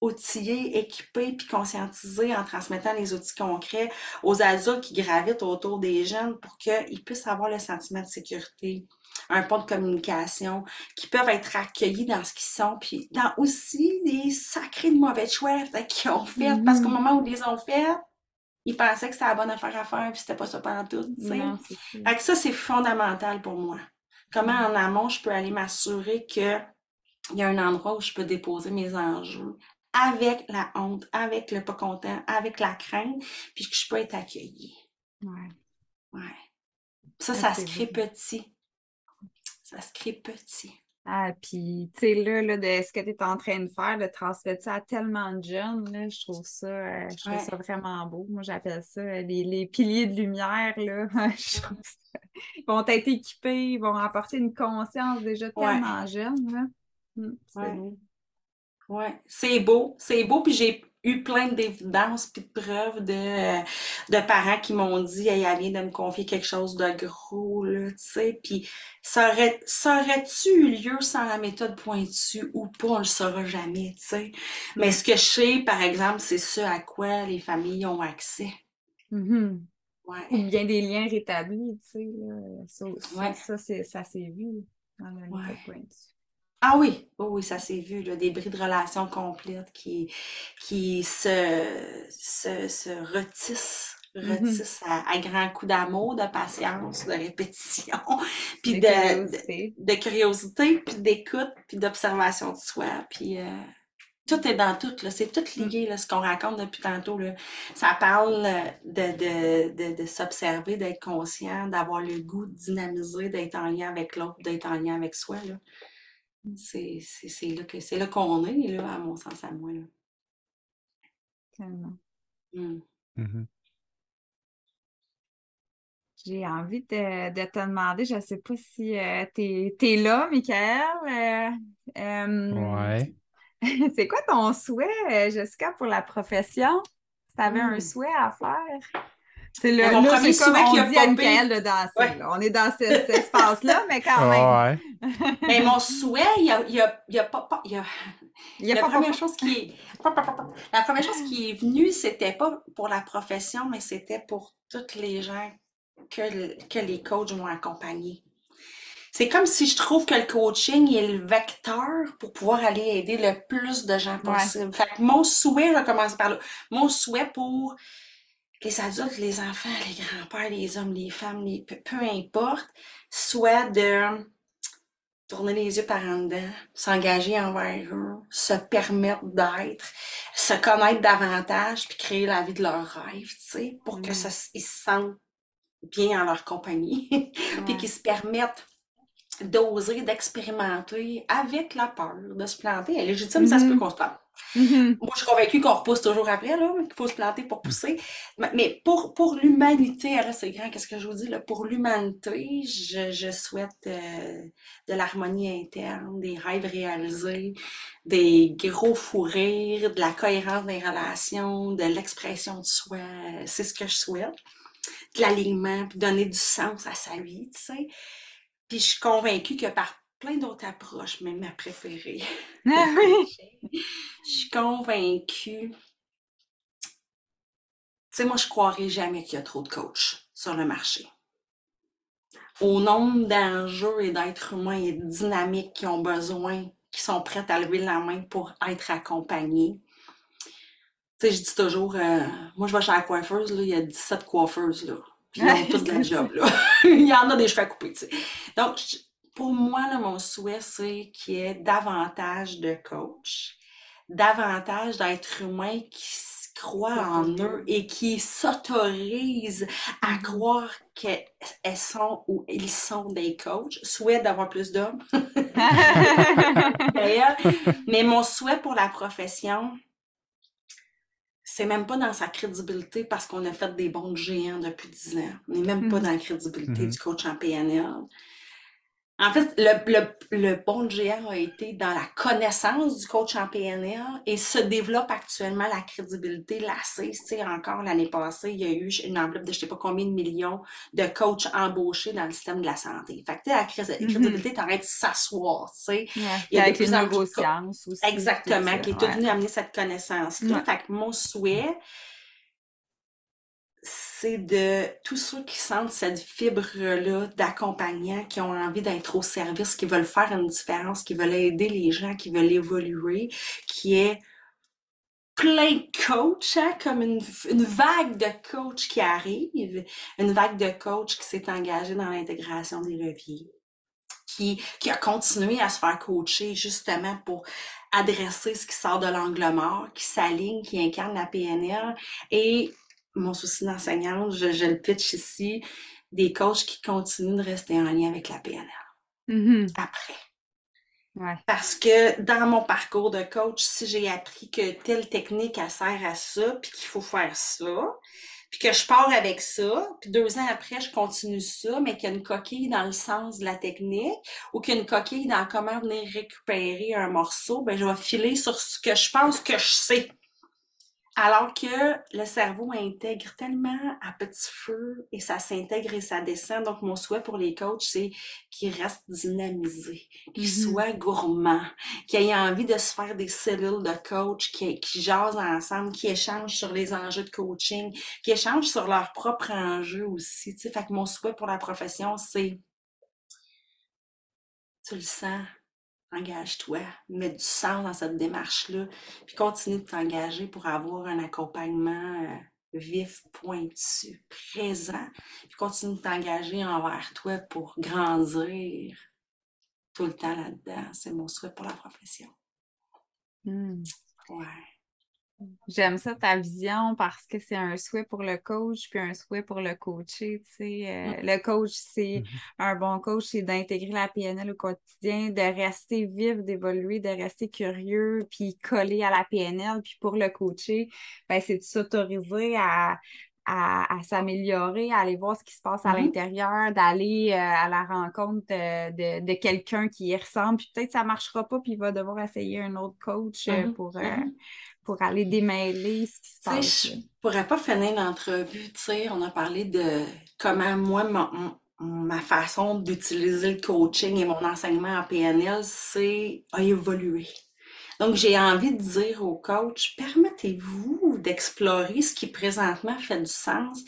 S3: outiller, équiper puis conscientiser en transmettant les outils concrets aux adultes qui gravitent autour des jeunes pour qu'ils puissent avoir le sentiment de sécurité, un pont de communication, qui peuvent être accueillis dans ce qu'ils sont, puis dans aussi des sacrés de mauvais choix qu'ils ont fait, parce qu'au mm-hmm. moment où ils les ont fait, ils pensaient que c'était la bonne affaire à faire, puis c'était pas ça pendant tout, tu sais. ça, c'est fondamental pour moi. Comment en amont, je peux aller m'assurer que il y a un endroit où je peux déposer mes enjeux? Avec la honte, avec le pas content, avec la crainte, puis que je peux être accueillie.
S2: Ouais.
S3: Ouais. Ça, ça, se crée petit. Ça se crée petit.
S2: Ah, puis, tu sais, là, là, de ce que tu es en train de faire, de transmettre ça à tellement de jeunes, là, je trouve ça, euh, je trouve ça vraiment beau. Moi, j'appelle ça euh, les, les, piliers de lumière, là. je trouve ça... Ils vont être équipés, ils vont apporter une conscience déjà tellement jeune, là.
S3: Hum, c'est beau. Oui, c'est beau, c'est beau. Puis j'ai eu plein d'évidences puis de preuves de, de parents qui m'ont dit Hey, elle vient de me confier quelque chose de gros, là, tu sais. Puis ça aurait, ça aurait-tu eu lieu sans la méthode pointue ou pas, on le saura jamais, tu sais. Mais ce que je sais, par exemple, c'est ce à quoi les familles ont accès.
S2: Mm-hmm.
S3: Ouais.
S2: Ou bien des liens rétablis, tu sais. Ça, ça, ça s'est vu dans la méthode pointue.
S3: Ah oui, oh oui, ça s'est vu, là, des bris de relations complètes qui, qui se, se, se retissent,
S2: Mhm.
S3: retissent à, à grands coups d'amour, de patience, de répétition, puis
S2: De
S3: de, de,
S2: curiosité.
S3: puis d'écoute, puis d'observation de soi, puis euh, tout est dans tout, c'est tout lié, là, ce qu'on raconte depuis tantôt, là. Ça parle euh, de, de, de, de s'observer, d'être conscient, d'avoir le goût de dynamiser, d'être en lien avec l'autre, d'être en lien avec soi, là. C'est c'est- c'est là que c'est là qu'on est, là, à mon sens, à moi, là.
S2: Tellement.
S3: Mm.
S1: Mhm.
S2: J'ai envie de, de te demander, je ne sais pas si tu es, là, Michael. euh, euh,
S1: Ouais.
S2: c'est quoi ton souhait, euh, Jessica, pour la profession? Si tu avais un
S3: Mm.
S2: souhait à faire? C'est le,
S3: mon
S2: là,
S3: premier
S2: on
S3: qui a
S2: dit à Michael de danser.
S3: Ouais.
S2: On est dans ce- cet espace-là, mais quand même.
S1: Ouais.
S3: Mais mon souhait, il y a, il y a, il y a pas, pas- il y a,
S2: Il y a
S3: la
S2: pas
S3: première chose qui est, la première chose qui est venue, c'était pas pour la profession, mais c'était pour toutes les gens que, le- que les coachs vont accompagner. C'est comme si je trouve que le coaching est le vecteur pour pouvoir aller aider le plus de gens
S2: Ouais.
S3: possible. Fait que mon souhait, je commence par là. Mon souhait pour les adultes, les enfants, les grands-pères, les hommes, les femmes, les, peu, peu importe, soit de tourner les yeux par en dedans, s'engager envers eux, se permettre d'être, se connaître davantage, puis créer la vie de leur rêve, tu sais, pour que
S2: Mm.
S3: ça, s- ils se sentent bien en leur compagnie, puis qu'ils se permettent d'oser, d'expérimenter avec la peur de se planter. Elle est légitime, ça se peut
S2: Mhm.
S3: qu'on se plante.
S2: Mhm.
S3: Moi, je suis convaincue qu'on repousse toujours après, là, qu'il faut se planter pour pousser. Mais- pour, pour l'humanité, là, c'est grand, qu'est-ce que je vous dis, là, pour l'humanité, je, je souhaite euh, de l'harmonie interne, des rêves réalisés, des gros fous rires, de la cohérence des relations, de l'expression de soi. C'est ce que je souhaite. De l'alignement, puis donner du sens à sa vie, tu sais. Puis je suis convaincue que par plein d'autres approches, même ma préférée,
S2: Ah
S3: je suis convaincue. Tu sais, moi, je croirais jamais qu'il y a trop de coachs sur le marché. Au nombre d'enjeux et d'êtres humains et de dynamiques qui ont besoin, qui sont prêts à lever la main pour être accompagnés. Tu sais, je dis toujours, euh, moi, je vais chez la coiffeuse, là, il y a 17 coiffeuses, là. Puis ils ont toutes de la job, là. il y en a des cheveux à couper, tu sais. Donc, pour moi, là, mon souhait, c'est qu'il y ait davantage de coachs, davantage d'êtres humains qui croient en eux et qui s'autorisent à
S2: Mhm.
S3: croire qu'elles sont ou ils sont des coachs. Souhait d'avoir plus d'hommes, d'ailleurs. Mais mon souhait pour la profession, c'est même pas dans sa crédibilité parce qu'on a fait des bons géants depuis 10 ans. On n'est même pas
S2: Mhm.
S3: dans la crédibilité
S1: Mhm.
S3: du coach en PNL. En fait, le, le, le bon géant a été dans la connaissance du coach en PNL et se développe actuellement la crédibilité, la. Tu sais, encore l'année passée, il y a eu une enveloppe de je sais pas combien de millions de coachs embauchés dans le système de la santé. Fait que tu sais, la
S2: Mhm.
S3: crédibilité t'arrête de s'asseoir, tu sais. Il y a de
S2: avec les
S3: de
S2: neurosciences aussi.
S3: Exactement, qui est tout
S2: ouais.
S3: venu amener cette connaissance-là.
S2: Ouais.
S3: Fait que mon souhait, c'est de tous ceux qui sentent cette fibre-là d'accompagnant, qui ont envie d'être au service, qui veulent faire une différence, qui veulent aider les gens, qui veulent évoluer, qui est plein de coachs, hein, comme une, une vague de coachs qui arrive, une vague de coachs qui s'est engagée dans l'intégration des leviers, qui, qui a continué à se faire coacher justement pour adresser ce qui sort de l'angle mort, qui s'aligne, qui incarne la PNL. Et mon souci d'enseignante, je, je le pitch ici, des coachs qui continuent de rester en lien avec la PNL
S2: Mhm.
S3: après.
S2: Ouais.
S3: Parce que dans mon parcours de coach, si j'ai appris que telle technique, elle sert à ça, puis qu'il faut faire ça, puis que je pars avec ça, puis deux ans après, je continue ça, mais qu'il y a une coquille dans le sens de la technique, ou qu'il y a une coquille dans comment venir récupérer un morceau, ben je vais filer sur ce que je pense que je sais. Alors que le cerveau intègre tellement à petit feu et ça s'intègre et ça descend. Donc, mon souhait pour les coachs, c'est qu'ils restent dynamisés, qu'ils
S2: Mhm.
S3: soient gourmands, qu'ils aient envie de se faire des cellules de coach, qui, qui jasent ensemble, qui échangent sur les enjeux de coaching, qui échangent sur leurs propres enjeux aussi. Tu sais, fait que mon souhait pour la profession, c'est tu le sens. Engage-toi, mets du sens dans cette démarche-là, puis continue de t'engager pour avoir un accompagnement euh, vif, pointu, présent, puis continue de t'engager envers toi pour grandir tout le temps là-dedans. C'est mon souhait pour la profession.
S2: Hmm.
S3: Ouais.
S2: J'aime ça ta vision parce que c'est un souhait pour le coach puis un souhait pour le coaché. Tu sais. Euh,
S3: Mm.
S2: le coach, c'est
S1: Mhm.
S2: un bon coach, c'est d'intégrer la PNL au quotidien, de rester vif, d'évoluer, de rester curieux, puis coller à la PNL. Puis pour le coacher, ben, c'est de s'autoriser à, à, à s'améliorer, à aller voir ce qui se passe à
S3: Mhm.
S2: l'intérieur, d'aller euh, à la rencontre de, de, de quelqu'un qui y ressemble. Puis peut-être que ça ne marchera pas, puis il va devoir essayer un autre coach euh,
S3: Mhm.
S2: pour, euh. Pour aller démêler ce qui se passe.
S3: je pourrais pas finir l'entrevue, tu sais, on a parlé de comment moi, mon- ma façon d'utiliser le coaching et mon enseignement en PNL, c'est a évolué. Donc, j'ai envie de dire au coach, permettez-vous d'explorer ce qui présentement fait du sens,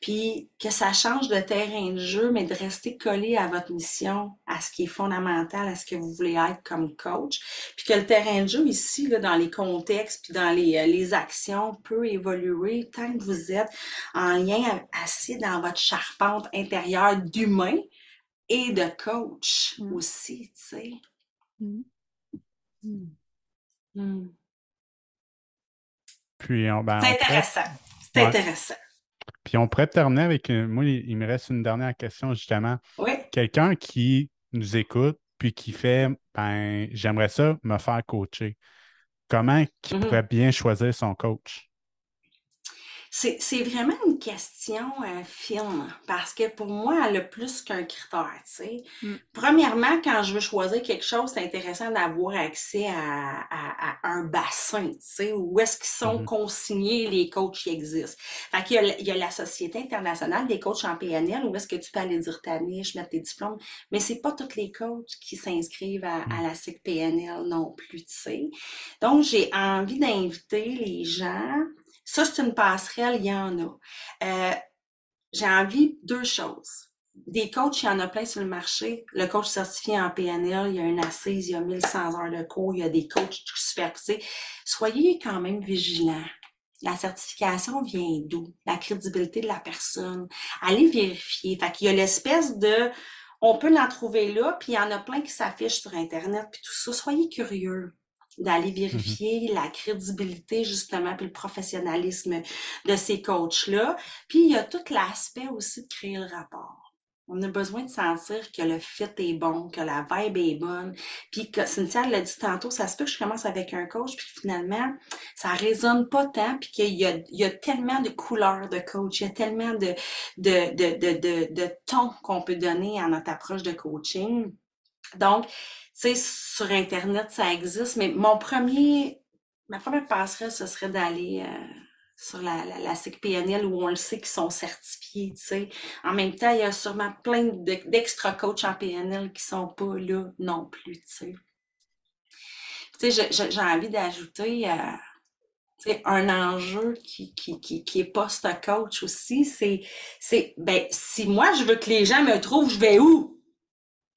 S3: puis que ça change de terrain de jeu, mais de rester collé à votre mission, à ce qui est fondamental, à ce que vous voulez être comme coach. Puis que le terrain de jeu ici, là, dans les contextes, puis dans les, euh, les actions, peut évoluer tant que vous êtes en lien a- assis dans votre charpente intérieure d'humain et de coach
S2: Mm.
S3: aussi, tu sais.
S2: Mm. Mm.
S3: Mm.
S1: Puis on, ben,
S3: C'est intéressant. C'est
S1: Ouais.
S3: intéressant.
S1: Puis on pourrait terminer avec, euh, moi, il, il me reste une dernière question, justement.
S3: Oui.
S1: Quelqu'un qui nous écoute, puis qui fait, ben, j'aimerais ça me faire coacher. Comment qu'il
S3: Mhm.
S1: pourrait bien choisir son coach?
S3: C'est, c'est vraiment une question euh, fine parce que pour moi, elle a plus qu'un critère, tu sais.
S2: Mm.
S3: Premièrement, quand je veux choisir quelque chose, c'est intéressant d'avoir accès à, à- à un bassin, tu sais, où est-ce qu'ils sont
S1: Mhm.
S3: consignés les coachs qui existent. Fait qu'il y a, l- il y a la Société internationale des coachs en PNL, où est-ce que tu peux aller dire ta niche, mettre tes diplômes, mais c'est pas tous les coachs qui s'inscrivent à, à la SIC PNL non plus, tu sais. Donc, j'ai envie d'inviter les gens ça, c'est une passerelle, il y en a. Euh, j'ai envie deux choses. Des coachs, il y en a plein sur le marché. Le coach certifié en PNL, il y a une assise, il y a 1100 heures de cours, il y a des coachs supervisés. Soyez quand même vigilants. La certification vient d'où? La crédibilité de la personne. Allez vérifier. Fait qu'il y a l'espèce de, on peut l'en trouver là, puis il y en a plein qui s'affichent sur Internet, puis tout ça. Soyez curieux d'aller vérifier la crédibilité, justement, puis le professionnalisme de ces coachs-là. Puis il y a tout l'aspect aussi de créer le rapport. On a besoin de sentir que le fit est bon, que la vibe est bonne. Puis que Cynthia l'a dit tantôt, ça se peut que je commence avec un coach, puis finalement, ça résonne pas tant, puis qu'il y a, il y a tellement de couleurs de coach, il y a tellement de, de, de, de, de, de tons qu'on peut donner à notre approche de coaching. Donc, tu sais, sur Internet, ça existe, mais mon premier, ma première passerelle, ce serait d'aller euh, sur la, la, la SIC PNL où on le sait qu'ils sont certifiés, tu sais. En même temps, il y a sûrement plein de- d'extra coachs en PNL qui sont pas là non plus, tu sais. Tu sais, j'ai envie d'ajouter euh, tu sais, un enjeu qui, qui, qui, qui est post-coach aussi, c'est, c'est, ben, si moi, je veux que les gens me trouvent, je vais où?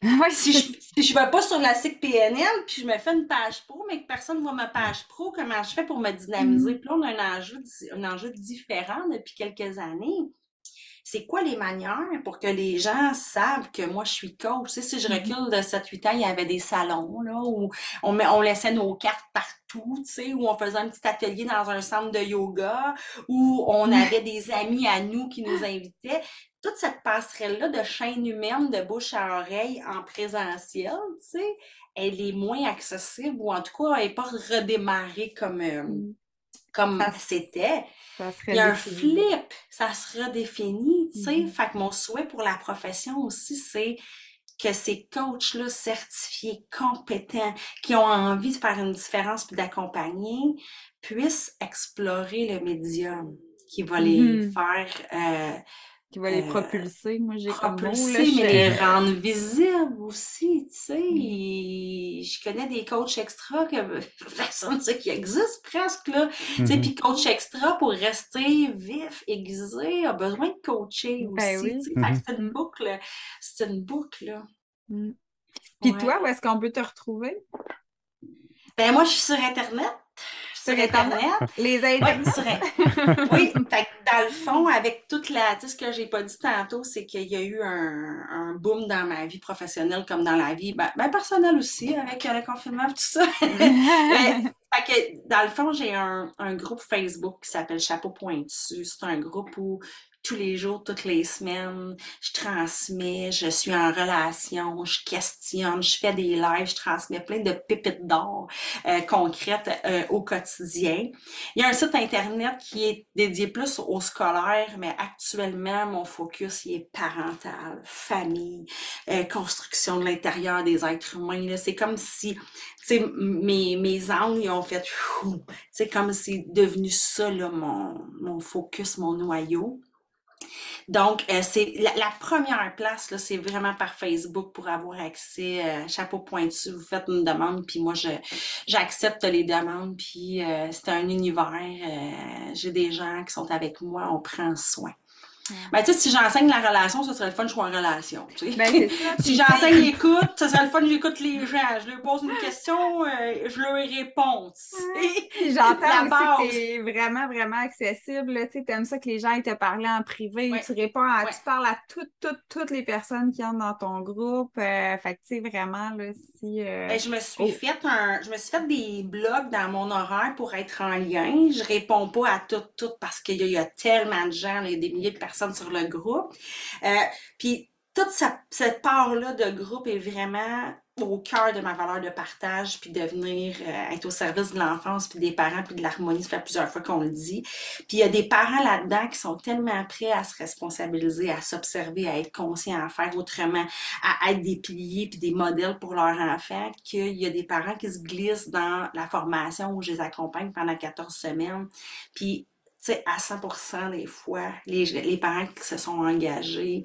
S2: Ouais,
S3: Si je si je vais pas sur la SIC PNL, puis je me fais une page pro, mais que personne ne voit ma page pro, comment je fais pour me dynamiser? Puis là, on a un enjeu, un enjeu différent depuis quelques années. C'est quoi les manières pour que les gens savent que moi, je suis coach? Tu sais, si je
S2: Mhm.
S3: recule de 7-8 ans, il y avait des salons, là, où on, met, on laissait nos cartes partout, tu sais, où on faisait un petit atelier dans un centre de yoga, où on avait des amis à nous qui nous invitaient. Toute cette passerelle-là de chaîne humaine de bouche à oreille en présentiel, tu sais, elle est moins accessible, ou en tout cas, elle n'est pas redémarrée comme, euh,
S2: Mm.
S3: comme
S2: Ça-
S3: c'était.
S2: Ça
S3: Il y a un flip, ça se redéfinit, tu sais.
S2: Mhm.
S3: Fait que mon souhait pour la profession aussi, c'est que ces coachs-là certifiés, compétents, qui ont envie de faire une différence puis d'accompagner, puissent explorer le médium qui va les
S2: Mhm.
S3: faire euh,
S2: Qui va les
S3: euh,
S2: propulser. Moi, j'ai comme mot, là,
S3: propulser, mais les rendre visibles aussi, tu sais.
S2: Mm.
S3: Je connais des coachs extra que personne ne sait qui existent presque, là. Tu sais,
S1: Mhm.
S3: puis coach extra pour rester vif, aiguisé, a besoin de coacher aussi.
S2: Ben oui.
S1: Mhm.
S3: c'est une
S2: Mm.
S3: boucle, c'est une boucle, là.
S2: Mm. Puis toi, où est-ce qu'on peut te retrouver?
S3: Ben moi, je suis sur Internet. Sur Internet.
S2: Les
S3: Oui, sur... oui dans le fond, avec toute la. Tu sais, ce que j'ai pas dit tantôt, c'est qu'il y a eu un, un, boom dans ma vie professionnelle comme dans la vie ben, ben personnelle aussi, avec le confinement et tout ça. fait que, dans le fond, j'ai un, un, groupe Facebook qui s'appelle Chapeau Pointu. C'est un groupe où tous les jours, toutes les semaines. Je transmets, je suis en relation, je questionne, je fais des lives, je transmets plein de pépites d'or euh, concrètes euh, au quotidien. Il y a un site internet qui est dédié plus aux scolaires, mais actuellement, mon focus est parental, famille, euh, construction de l'intérieur des êtres humains. C'est comme si mes, mes angles ont fait c'est comme si devenu ça là, mon, mon focus, mon noyau. Donc, euh, c'est la, première place, c'est vraiment par Facebook pour avoir accès. Euh, chapeau pointu, vous faites une demande, puis moi, je j'accepte les demandes, puis euh, c'est un univers. J'ai des gens qui sont avec moi, on prend soin. Ben, tu sais, si j'enseigne la relation, ce serait le fun que je sois en relation. Tu sais. Ben, si j'enseigne l'écoute, ce serait le fun que j'écoute les gens. Je leur pose une question, euh, je leur réponds.
S2: J'entends aussi que t'es vraiment, vraiment accessible. Tu aimes ça que les gens te parlent en privé. Tu réponds à, tu parles à toutes, toutes, toutes les personnes qui entrent dans ton groupe. Euh, fait que, tu sais, vraiment, là, si.
S3: Euh, ben, je me suis oh. fait un, je me suis fait des blogs dans mon horaire pour être en lien. Je réponds pas à toutes, toutes parce qu'il y, a tellement de gens, il y a des milliers de personnes sur le groupe. Euh, puis toute cette part-là de groupe est vraiment au cœur de ma valeur de partage, puis de venir euh, être au service de l'enfance, puis des parents, puis de l'harmonie. Ça fait plusieurs fois qu'on le dit. Puis il y a des parents là-dedans qui sont tellement prêts à se responsabiliser, à s'observer, à être conscients, à faire autrement, à être des piliers, puis des modèles pour leurs enfants, qu'il y a des parents qui se glissent dans la formation où je les accompagne pendant 14 semaines. Puis sais, à 100% des fois, les, les parents qui se sont engagés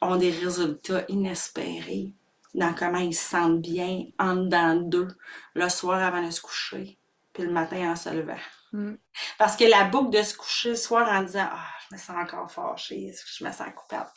S3: ont des résultats inespérés dans comment ils se sentent bien en dedans d'eux le soir avant de se coucher, puis le matin en se levant. Mm. Parce que la boucle de se coucher le soir en disant Ah, je me sens encore fâchée, je me sens coupable,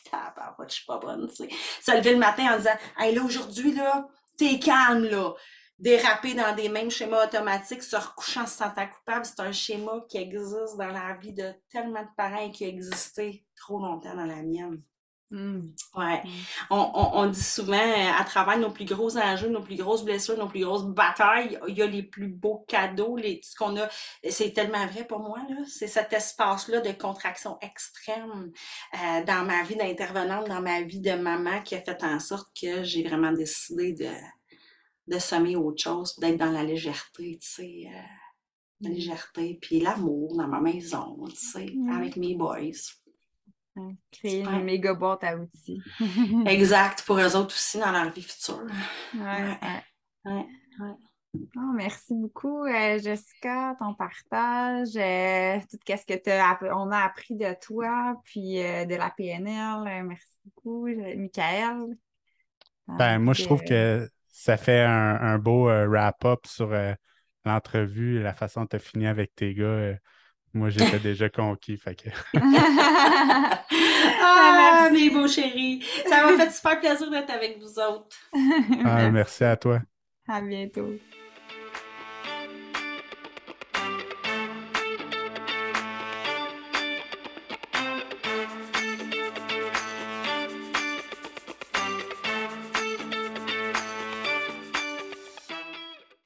S3: je suis pas bonne, tu sais. Se lever le matin en disant Hey, là, aujourd'hui, là, t'es calme, là déraper dans des mêmes schémas automatiques, se recouchant se sentant coupable, c'est un schéma qui existe dans la vie de tellement de parents et qui a existé trop longtemps dans la mienne. Mmh. Ouais. On, on, dit souvent, euh, à travers nos plus gros enjeux, nos plus grosses blessures, nos plus grosses batailles, il y a les plus beaux cadeaux, les, ce qu'on a. C'est tellement vrai pour moi, là. C'est cet espace-là de contraction extrême euh, dans ma vie d'intervenante, dans ma vie de maman qui a fait en sorte que j'ai vraiment décidé de, de semer autre chose, d'être dans la légèreté, tu sais, euh, la mmh. légèreté, puis l'amour dans ma maison, tu sais, mmh. avec mes boys.
S2: Créer une méga boîte à outils.
S3: exact, pour eux autres aussi dans leur vie future.
S2: Ouais, ouais. Oh, merci beaucoup, euh, Jessica, ton partage, euh, tout ce que on a appris de toi, puis de la PNL. merci beaucoup, Michael.
S1: Ben, moi, je trouve que ça fait un, beau euh, wrap-up sur euh, l'entrevue, la façon dont tu as fini avec tes gars. Euh, moi, j'étais déjà conquis. Fait que...
S3: ah, mes beaux chéris. Ça m'a fait super plaisir d'être avec vous autres.
S1: ah, merci à toi.
S2: À bientôt.